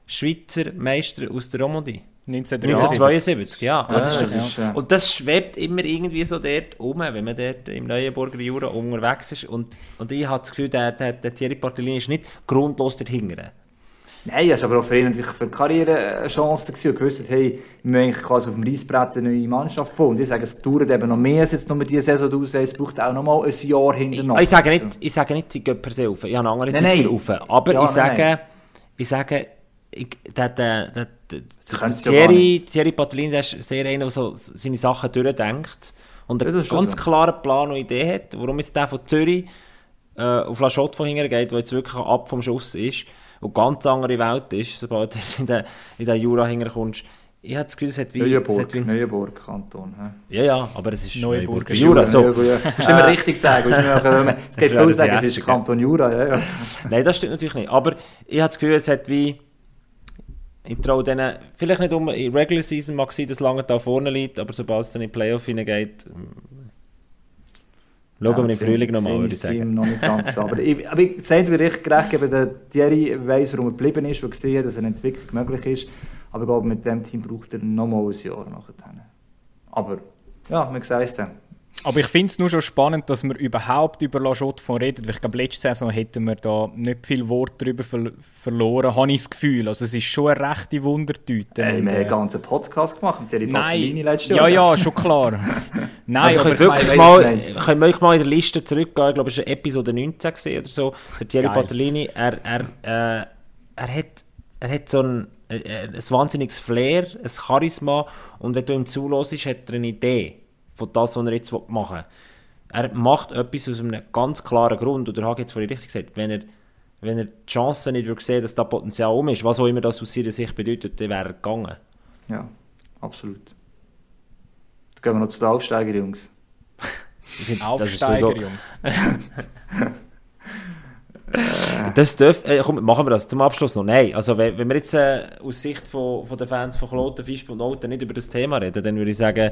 Schweizer Meister aus der Romandie. 1972, ja. Das ja, ist doch, Und das schwebt immer irgendwie so dort um, wenn man dort im Neuenburger Jura unterwegs ist. Und, und ich habe das Gefühl, der, der, der Thierry Partellini ist nicht grundlos dahinter. Nein, es war aber auch für ihn natürlich für die Karriere eine Chance gewesen und gewusst, hey, wir müssen quasi auf dem Reissbrett eine neue Mannschaft bauen. Und ich sage, es dauert eben noch mehr als jetzt nur diese Saison raus, es braucht auch noch mal ein Jahr hinterher. Ich, ich, sage nicht, ich sage nicht, sie gehen per se auf. Ich habe andere nein, Titel auf. Aber ja, ich, sage, nein. ich sage, ich, der, der, der, der Thierry, Thierry Patellin, ist sehr einer, der so seine Sachen durchdenkt und ja, einen ganz so. klaren Plan und Idee hat, warum jetzt der von Zürich äh, auf La Chotte von geht, der jetzt wirklich ab vom Schuss ist eine ganz andere Welt ist, sobald du in den, in den Jura hinterkommst. Ich habe das Gefühl, es hat wie... Neuenburg, es hat wie, Neuenburg Kanton. He? ja, ja, aber es ist Neuenburg ist Jura. So. Neuenburg, ja. Musst du immer richtig sagen. Es geht viel sagen, es ist. Kanton Jura. Ja, ja. Nein, das stimmt natürlich nicht. Aber ich habe das Gefühl, es hat wie. Ich traue denen, vielleicht nicht um in Regular Season mag sein, dass lange da vorne liegt, aber sobald es dann in die Playoff hineingeht, schauen wir im sehen- Frühling nochmal, sehen würde ich sagen. Noch nicht ganz. aber ich, aber ich sage dir recht eben der Thierry weiss, warum er geblieben ist, und gesehen hat, dass eine Entwicklung möglich ist. Aber ich glaube, mit dem Team braucht er noch mal ein Jahr nachher. Aber ja, man sieht es dann. Aber ich finde es nur schon spannend, dass wir überhaupt über Laschot von reden. Weil ich glaube, letzte Saison hätten wir da nicht viel Wort darüber ver verloren, habe ich das Gefühl. Also es ist schon eine rechte Wundertüte. Ey, wir haben äh, einen ganzen Podcast gemacht mit Thierry Nein, letztes ja, Jahr. ja, schon klar. Nein, Also aber könnt ich wirklich weiss mal, könnt wirklich mal in der Liste zurückgehen, ich glaube, es war Episode 19 gewesen oder so, der Thierry Geil. Er, er, äh, er, hat, er hat so ein, äh, äh, ein wahnsinniges Flair, ein Charisma und wenn du ihm zulässt, hat er eine Idee von das, was er jetzt machen will. Er macht etwas aus einem ganz klaren Grund, und der Hagi hat es vorhin richtig gesagt, wenn er, wenn er die Chance nicht würde sehen, dass da Potenzial um ist, was auch immer das aus seiner Sicht bedeutet, dann wäre er gegangen. Ja, absolut. Dann gehen wir noch zu den Aufsteiger, Jungs. Ich finde, das ist Aufsteiger, sowieso- Jungs. Das darf, äh, komm, machen wir das zum Abschluss noch. Nein, also wenn, wenn wir jetzt äh, aus Sicht von, von den Fans von Kloten, Fischb und Noten nicht über das Thema reden, dann würde ich sagen,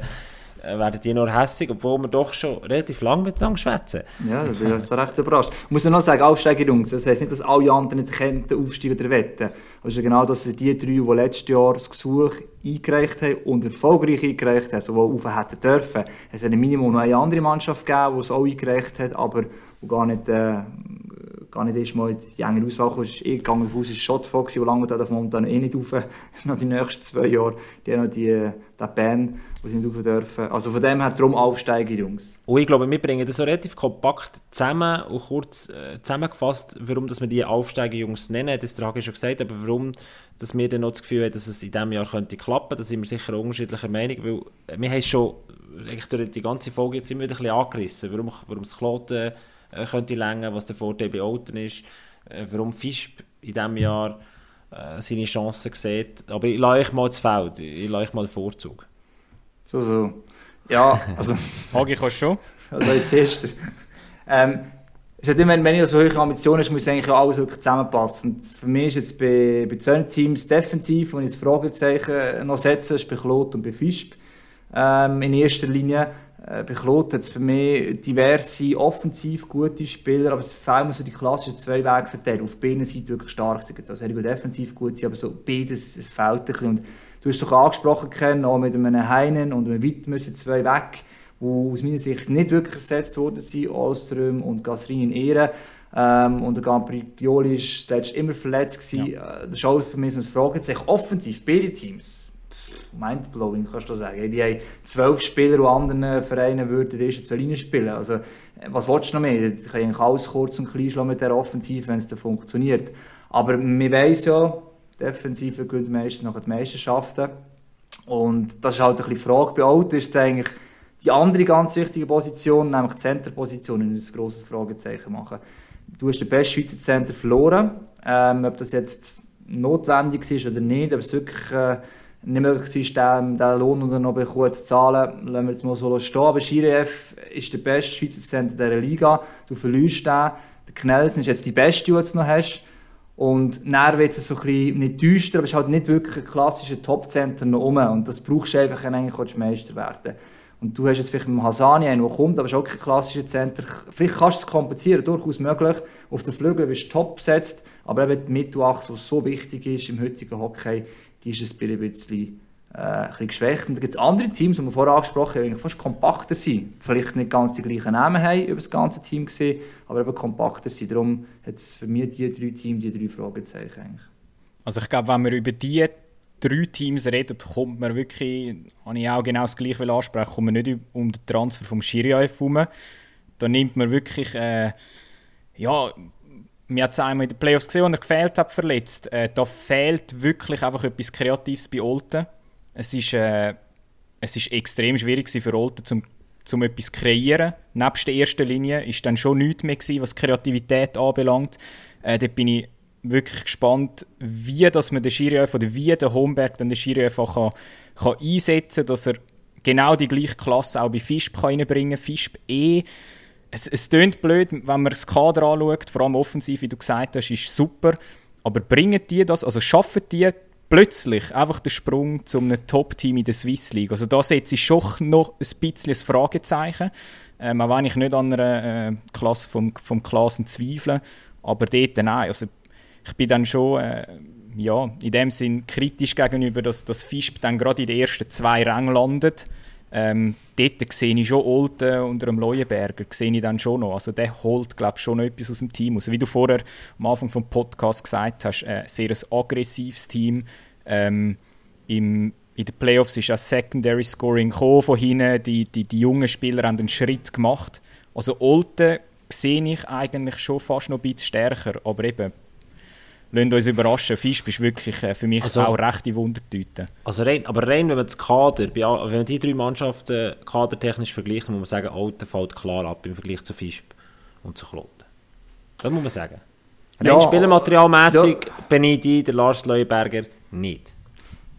werden die nur hässig, obwohl wir doch schon relativ lang miteinander schwätzen. Ja, da bin ich so recht überrascht. Ich muss noch sagen, Aufsteiger, Jungs, das heisst nicht, dass alle anderen nicht könnten aufsteigen oder wetten. Aber es ist genau das, sind die drei, die letztes Jahr das Gesuch eingereicht haben und erfolgreich eingereicht haben, sowohl auf hätten dürfen. Es hat ein Minimum noch eine andere Mannschaft gegeben, die es auch eingereicht hat, aber wo gar nicht, äh, gar nicht erst in die enge Auswahl ist eh gegangen davon aus, es war Schottfox, wo lange da momentan eh nicht rauf, noch die nächsten zwei Jahre. Die haben noch die, äh, den Ban, wo sie nicht dürfen. Also von dem her, darum Aufsteiger, Jungs. Und ich glaube, wir bringen das so relativ kompakt zusammen und kurz äh, zusammengefasst, warum dass wir die Aufsteigerjungs nennen, das trage ich schon gesagt, aber warum dass wir dann noch das Gefühl haben, dass es in diesem Jahr könnte klappen, da sind wir sicher unterschiedlicher Meinung, weil äh, wir haben schon eigentlich durch die ganze Folge jetzt immer wieder ein bisschen angerissen, warum, warum das Kloten äh, könnte länger, was der Vorteil bei Olten ist, äh, warum Fischb in diesem Jahr äh, seine Chancen sieht. Aber ich lasse euch mal das Feld, ich lasse euch mal den Vorzug. So, so. Ja, also... Hagi, kannst schon? Also als erstes. Ähm, es hat immer, wenn ich so hohe Ambitionen habe, muss eigentlich auch alles wirklich zusammenpassen. Und für mich ist jetzt bei, bei solchen Teams defensiv, wo ich das Fragezeichen noch setze, ist bei Klot und bei Fischb ähm, in erster Linie. Äh, bei Klot hat es für mich diverse offensiv gute Spieler, aber es fehlen mir so die klassischen zwei Wege verteilt. Auf beiden Seiten wirklich stark sind. Also sehr gut defensiv gut sein, aber so beides, es fehlt ein bisschen. Und du hast doch angesprochen, Ken, auch mit einem Heinen und einem Witt müssen zwei weg die aus meiner Sicht nicht wirklich ersetzt worden sind, Alström und Gasrin in Ehren. Ähm, und der Gambrioli ist zuletzt immer verletzt gewesen. Ja. Das ist auch für mich so ein Fragezeichen. Offensiv, beide Teams, mindblowing kannst du sagen. Die haben zwölf Spieler, die anderen Vereinen würden die ersten zwei Linien spielen. Also, äh, was willst du noch mehr? Die können eigentlich alles kurz und klein schlagen mit der Offensive, wenn es dann funktioniert. Aber man weiss ja, die Defensive gewinnt meistens nach den Meisterschaften. Und das ist halt ein bisschen die Frage. Bei Auto ist eigentlich die andere ganz wichtige Position, nämlich die Centerposition, ein grosses Fragezeichen machen. Du hast den besten Schweizer Center verloren. Ähm, ob das jetzt notwendig ist oder nicht, ob es wirklich äh, nicht möglich ist, den, den Lohn oder noch gut zu zahlen, lassen wir jetzt mal so stehen. Aber Schirev ist der beste Schweizer Center dieser Liga. Du verlierst den. Der Knelsen ist jetzt die beste, die du jetzt noch hast. Und dann wird es so ein bisschen nicht düster, aber es ist halt nicht wirklich ein klassischer Top-Center noch rum. Und das brauchst du einfach, wenn du eigentlich Meister werden und du hast jetzt vielleicht mit dem Hasani einen, der kommt, aber es ist auch kein klassischer Center. Vielleicht kannst du es kompensieren, durchaus möglich. Auf den Flügeln bist du top besetzt, aber eben die Mittelachse, die so wichtig ist im heutigen Hockey, die ist ein bisschen, äh, ein bisschen geschwächt. Und da gibt es andere Teams, die wir vorher angesprochen haben, die fast kompakter sind. Vielleicht nicht ganz die gleichen Namen haben über das ganze Team gesehen, aber eben kompakter sind. Darum hat es für mich die drei Teams, die drei Fragezeichen eigentlich. Also ich glaube, wenn wir über die drei Teams reden, kommt man wirklich, habe ich auch genau das gleiche ansprechen, kommt man nicht um den Transfer vom Schiriaev herum. Da nimmt man wirklich, äh, ja, wir haben es einmal in den Playoffs gesehen, als er gefehlt hat, verletzt. Äh, da fehlt wirklich einfach etwas Kreatives bei Olten. Es ist, äh, es ist extrem schwierig für Olten, zum, zum etwas zu kreieren. Nebst der ersten Linie ist dann schon nichts mehr gewesen, was Kreativität anbelangt. Äh, dort bin ich wirklich gespannt, wie dass man den Schiri oder wie der Homberg dann den Schiri einfach kann, kann einsetzen kann, dass er genau die gleiche Klasse auch bei Fischb kann reinbringen kann. Fischb eh, es, es tönt blöd, wenn man das Kader anschaut, vor allem offensiv, wie du gesagt hast, ist super, aber bringen die das, also schaffen die plötzlich einfach den Sprung zu einem Top-Team in der Swiss League? Also da setze ich schon noch ein bisschen ein Fragezeichen, ähm, auch wenn ich nicht an einer äh, Klasse vom, vom Klassen zweifle, aber dort nein, also ich bin dann schon äh, ja, in dem Sinn kritisch gegenüber, dass das Fischb dann gerade in den ersten zwei Rängen landet. Ähm, dort sehe ich schon Olten unter dem Leuenberger, sehe ich dann schon noch. Also der holt, glaube ich, schon etwas aus dem Team aus. Wie du vorher am Anfang des Podcasts gesagt hast, äh, sehr aggressives Team. Ähm, im, in den Playoffs ist auch Secondary Scoring von hinten. Die, die, die jungen Spieler haben einen Schritt gemacht. Also Olten sehe ich eigentlich schon fast noch ein bisschen stärker, aber eben lasst uns überraschen. Fisch ist wirklich äh, für mich also, auch rechte Wundertüte. Also rein, aber rein, wenn man das Kader, wenn man die drei Mannschaften kadertechnisch vergleicht, muss man sagen, Alten fällt klar ab im Vergleich zu Fisch und zu Kloten. Das muss man sagen. Rein ja, spielmaterialmässig ja. bin ich die, der Lars Leuenberger, nicht.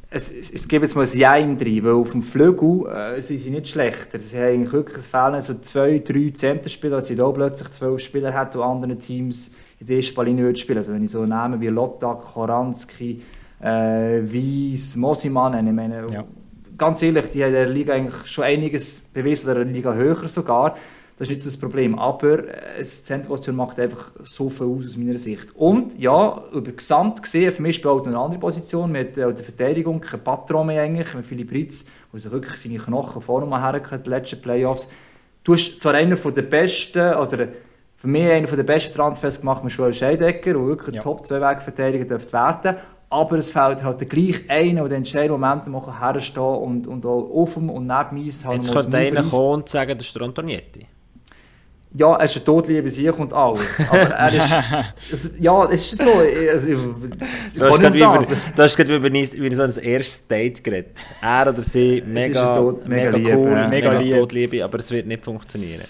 Es, es, es gibt jetzt mal ein Jein drin, weil auf dem Flügel äh, sind sie nicht schlechter. Sie haben wirklich, es fehlen so zwei, drei Centerspieler, als sie da plötzlich zwölf Spieler hat, die andere Teams in der ersten Linie spielen. Also wenn ich so Namen wie Lottak, Horanski, äh, Weiss, Mosimann, ich meine, ja. ganz ehrlich, die haben in der Liga eigentlich schon einiges bewiesen, oder in der Liga höher sogar. Das ist nicht so das Problem. Aber äh, das Zentrum macht einfach so viel aus aus meiner Sicht. Und ja, über Gesamt gesehen, für mich spielt auch eine andere Position mit äh, der Verteidigung, kein Patron mehr eigentlich, mit Philipp Ritz, der sich wirklich seine Knochen vorne mal hergekommen die letzten Playoffs. Du hast zwar einer der besten, oder für mich einer der besten Transfers gemacht mit Joel Scheidecker, der wirklich ja. top zwei Wegverteidiger dürfte werden aber es fehlt halt gleich einer, der den entscheidenden Moment mal herstehen und, und auch auf dem und neben mir halt Jetzt könnte einer kommen und sagen, das ist der Antonietti ja, er ist ein Todliebe sich und alles. Aber er ist. es, ja, es ist so. Also, du hast gerade über, du hast gerade über, über so ein erstes Date geredet. Er oder sie, mega, tot, mega, mega cool, ja. mega, mega Todliebe, aber es wird nicht funktionieren.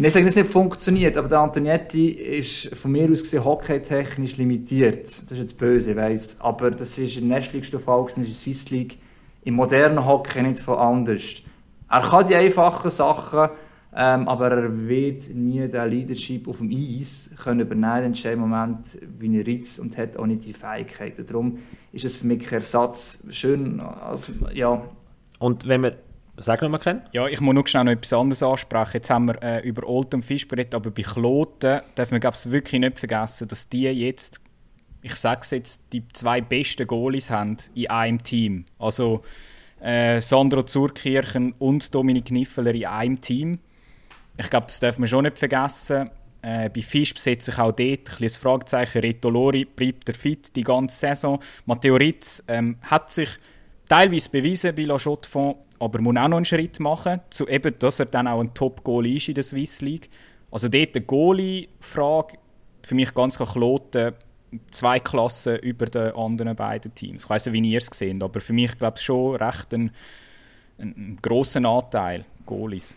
Nein, ich sage, dass es nicht funktioniert, aber der Antonietti ist von mir aus gesehen hockeytechnisch limitiert. Das ist jetzt böse, ich weiss. Aber das ist in der Fall, das ist in der Swiss League. Im modernen Hockey nicht von anders. Er kann die einfachen Sachen ähm, aber er wird nie den Leadership auf dem Eis können übernehmen in dem Moment, wie er Ritz und hat auch nicht die Fähigkeiten. Darum ist es für mich ein Ersatz. Schön, also, ja. Und wenn wir Sag noch mal, Ken. Ja, ich muss noch schnell noch etwas anderes ansprechen. Jetzt haben wir äh, über Old und Fisch geredet, aber bei Kloten darf man es wirklich nicht vergessen, dass die jetzt, ich sage es jetzt, die zwei besten Goalies haben in einem Team. Also äh, Sandro Zurkirchen und Dominik Niffeler in einem Team. Ich glaube, das darf man schon nicht vergessen. Äh, bei Fisch setze ich auch dort ein das Fragezeichen. Reto Lori bleibt er fit die ganze Saison. Matteo Ritz ähm, hat sich teilweise bewiesen bei La Chaux-de-Fonds, aber muss auch noch einen Schritt machen, zu eben, dass er dann auch ein Top-Goalie ist in der Swiss League. Also dort eine Goalie-Frage, für mich ganz klar Kloten, zwei Klassen über den anderen beiden Teams. Ich weiß nicht, wie ihr es seht, aber für mich glaube ich schon recht ein, ein, ein Anteil Goalies.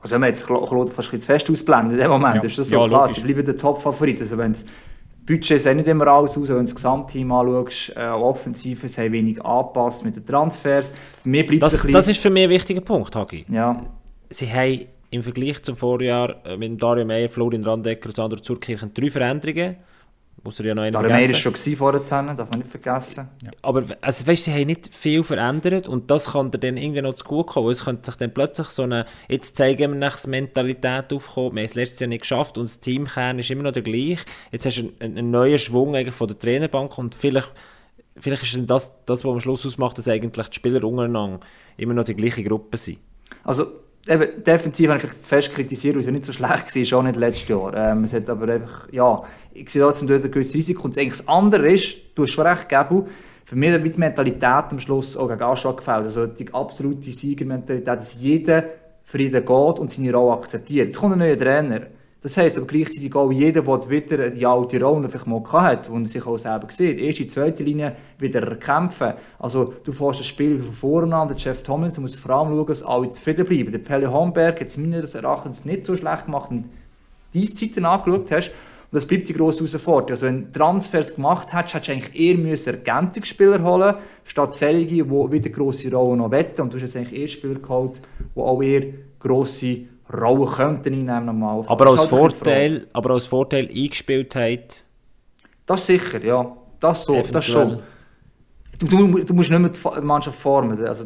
Also wenn man jetzt Claude fast ein zu fest ausblendet in dem Moment, ja. ist das so ja, klar, sie bleiben der Top-Favorit. Also wenn Budget sieht nicht immer alles aus, wenn du das Gesamtteam anschaust, äh, Offensive, haben wenig angepasst mit den Transfers. Für mich bleibt das, das ist für mich ein wichtiger Punkt, Hagi. Ja. Sie haben im Vergleich zum Vorjahr äh, mit Dario Meyer, Florian Randecker und Sandro Zurkirchen drei Veränderungen muss er ja noch einen Darum war schon vorher, darf man nicht vergessen. Ja. Aber also, weißt, sie haben nicht viel verändert und das kann dir dann irgendwie noch zu gut kommen. Es könnte sich dann plötzlich so eine, jetzt zeigen wir nach Mentalität aufkommen, wir haben es letztes Jahr nicht geschafft und das Teamkern ist immer noch der gleiche. Jetzt hast du einen, einen neuen Schwung eigentlich von der Trainerbank und vielleicht, vielleicht ist dann das, das, was am Schluss ausmacht, dass eigentlich die Spieler untereinander immer noch die gleiche Gruppe sind. Also eben, defensiv habe ich fest kritisiert, weil es ja nicht so schlecht war, schon nicht letztes Jahr. Ähm, es hat aber einfach, ja, ich sehe trotzdem dort ein gewisses Risiko. Und das, andere ist, du hast schon recht, Gabu, für mich hat die Mentalität am Schluss auch gegen Anschlag gefällt. Also die absolute Siegermentalität, dass jeder für jeden geht und seine Rolle akzeptiert. Jetzt kommt ein neuer Trainer. Das heisst aber gleichzeitig auch jeder, der wieder die alte Rolle vielleicht mal hat und sich auch selber sieht, erste, zweite Linie wieder kämpfen. Also du fährst das Spiel von vorne an, der Jeff Thomas muss vor allem schauen, dass alle zufrieden bleiben. Der Pelle Homberg hat es meines Erachtens nicht so schlecht gemacht und diese Zeiten angeschaut hast. das bleibt die grosse Herausforderung. Also wenn du Transfers gemacht hättest, hättest du eigentlich eher müssen Ergänzungsspieler holen statt solche, die wieder grosse Rollen noch wetten. Und du hast jetzt eigentlich eher Spieler geholt, die auch eher grosse Rollen könnten einnehmen normal. Aber als, halt Vorteil, aber als Vorteil eingespielt hat. Das sicher, ja. Das so, Eventuell. das schon. Du, du, du, musst nicht mehr die Mannschaft formen. Also,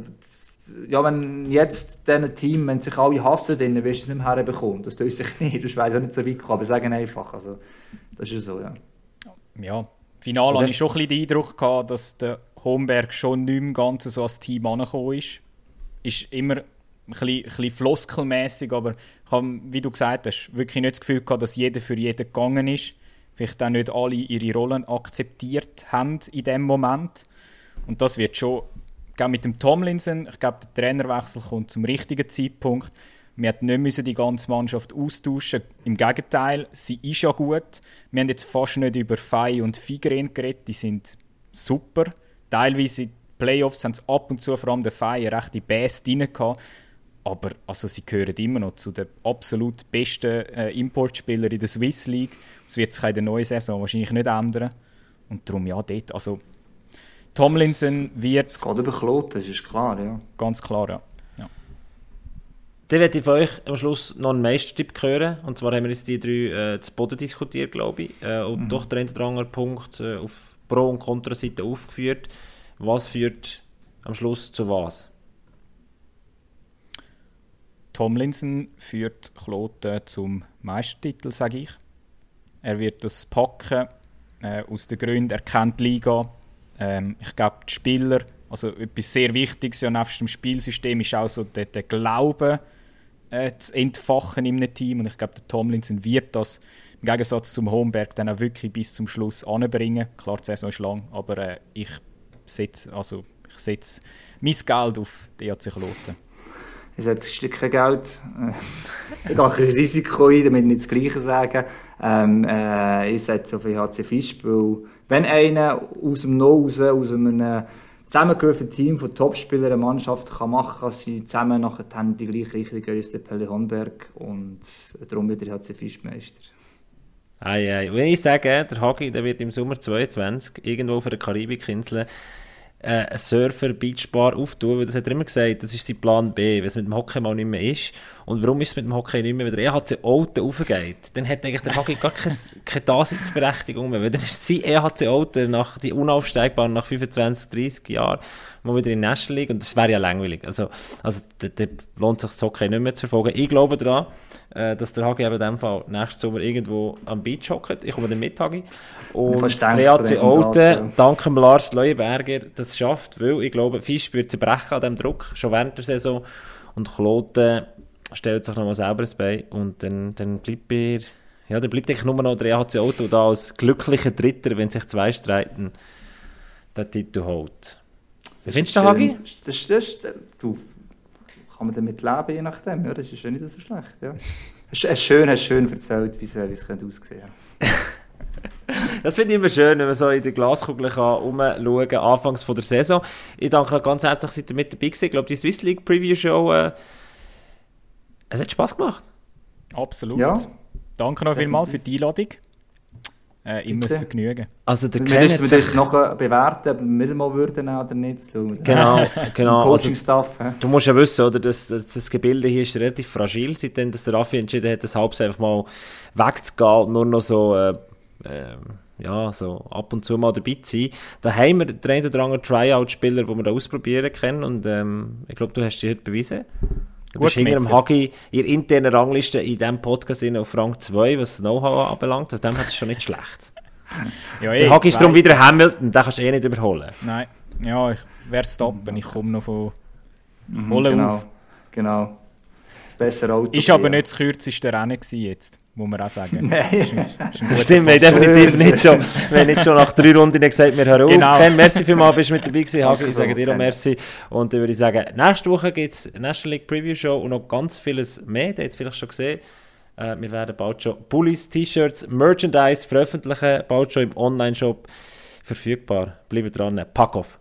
ja, wenn jetzt diesen Team, wenn sich alle hassen, dann wirst du es nicht mehr herbekommen. Das tut sich nicht. Du weißt auch nicht so weit kommen, aber sagen einfach. Also, das ist so, ja. Ja, final hatte ich schon ein bisschen den Eindruck, gehabt, dass der Homberg schon nicht mehr ganz so als Team angekommen ist. Ist immer ein bisschen, bisschen floskelmässig, aber ich habe, wie du gesagt hast, wirklich nicht das Gefühl gehabt, dass jeder für jeden gegangen ist. Vielleicht auch nicht alle ihre Rollen akzeptiert haben in dem Moment. Und das wird schon glaube, mit dem Tomlinson, ich glaube, der Trainerwechsel kommt zum richtigen Zeitpunkt. Wir hätten nicht die ganze Mannschaft austauschen Im Gegenteil, sie ist ja gut. Wir haben jetzt fast nicht über Fei und Figren geredet, die sind super. Teilweise in den Playoffs haben sie ab und zu, vor allem der Fei, rechte Bass drin gehabt. Aber also, sie gehören immer noch zu den absolut besten äh, Importspielern in der Swiss League. Das wird sich in der neuen Saison wahrscheinlich nicht ändern. Und darum, ja, dort, also Tomlinson wird. Es geht über Kloten, das ist klar, ja. Ganz klar, ja. ja. Dann werde ich von euch am Schluss noch einen Meistertipp hören. Und zwar haben wir jetzt die drei äh, zu Boden diskutiert, glaube ich. Äh, und mhm. doch der oder andere Punkt äh, auf Pro- und Kontraseite aufgeführt. Was führt am Schluss zu was? Tomlinson führt Kloten zum Meistertitel, sage ich. Er wird das packen. Äh, aus den Gründen, er kennt die Liga, ähm, ich glaube, die Spieler, also etwas sehr Wichtiges ja nebst dem Spielsystem ist auch so der, der Glaube äh, zu entfachen in einem Team und ich glaube, der Tomlinson wird das im Gegensatz zum Homberg dann auch wirklich bis zum Schluss anbringen. Klar, die Saison ist lang, aber äh, ich setze also, setz mein Geld auf die EHC Kloten. Ich setze kein Geld. ich gehe ein Risiko ein, damit ich nicht das Gleiche sagen. Ähm, äh, ich setze auf EHC Fisch, weil wenn einer aus dem No raus, aus einem zusammengehörigen Team von Topspielern eine Mannschaft kann machen kann, sie zusammen nachher die gleiche Richtung als der Pelle Honberg und darum wird er HC Fischmeister. Ei, ei. Wenn ich sage, der Hagi der wird im Sommer 22 irgendwo auf einer Karibikinsel äh, ein Surfer Beachbar auftun, weil das hat er immer gesagt, das ist sein Plan B, wenn es mit dem Hockey mal nicht mehr ist. Und warum ist es mit dem Hockey nicht mehr, wenn der EHC Auto aufgeht, dann hat eigentlich der Hockey gar keine, keine Daseinsberechtigung mehr, weil dann ist sein EHC Auto nach, die unaufsteigbaren nach 25, 30 Jahren mal wieder in der National League und das wäre ja langweilig. Also, also da, lohnt sich das Hockey nicht mehr zu verfolgen. Ich glaube daran, äh, dass der Hagi eben in dem Fall nächsten Sommer irgendwo am Beach hockt. Ich komme dann mit, Hagi. Und der EAC Olten, dank dem Lars Leuenberger, das schafft, weil ich glaube, Fisch wird zerbrechen an diesem Druck, schon während der Saison. Und Kloten stellt sich nochmal selber ins Bein und dann, dann bleibt er, ja, dann bleibt eigentlich nur noch der EHC Auto da als glücklicher Dritter, wenn sich zwei streiten, den Titel holt. Wie findest du den Hagi? Das, das, das, du, kann man damit leben, je nachdem. Ja, das ist ja nicht so schlecht. Ja. Es ist schön, hast schön erzählt, wie es, wie es aussehen könnte. das finde ich immer schön, wenn man so in der Glaskugel herumschauen kann, anfangs von der Saison. Ich danke euch ganz herzlich, dass ihr mit dabei gewesen. Ich glaube, die Swiss League Preview Show, äh, es hat Spass gemacht. Absolut. Ja. Danke noch vielmals für die Einladung. Äh, immer ein Vergnügen. Also der wir müssen das noch bewerten, ob wir mal würden oder nicht. Genau, genau. Coaching-Stuff. Also, du musst ja wissen, oder, das, das, das, Gebilde hier ist relativ fragil, seitdem dass der Raffi entschieden hat, das Halbs einfach mal wegzugehen und nur noch so, äh, äh, ja, so ab und zu mal dabei zu sein. Da haben wir den einen oder anderen Tryout-Spieler, den wir da ausprobieren können und ähm, ich glaube, du hast dich heute bewiesen. Du Gut bist hinter dem Hagi in der internen Rangliste in diesem Podcast auf Rang 2, was das Know-how anbelangt. Aus dem hat es schon nicht schlecht. ja, der Hagi ist darum wieder Hamilton, den kannst du eh nicht überholen. Nein, ja, ich werde stoppen. Ich komme noch von mhm, Holen genau, auf. Genau. Das bessere Auto. Ist aber nicht das kürzeste Rennen jetzt muss man auch sagen. Nein. das stimmt, wir definitiv nicht schon. Wir haben nicht schon nach drei Runden gesagt, wir hören genau. auf. Ken, merci vielmals, bist du mit dabei gewesen, Hagi. Ich sage dir auch merci. Und dann würde ich sagen, nächste Woche gibt es National League Preview Show und noch ganz vieles mehr. Ihr habt es vielleicht schon gesehen. Äh, wir werden bald schon Pullis, T-Shirts, Merchandise veröffentlichen, bald schon im Online-Shop verfügbar. Bleibt dran, pack off.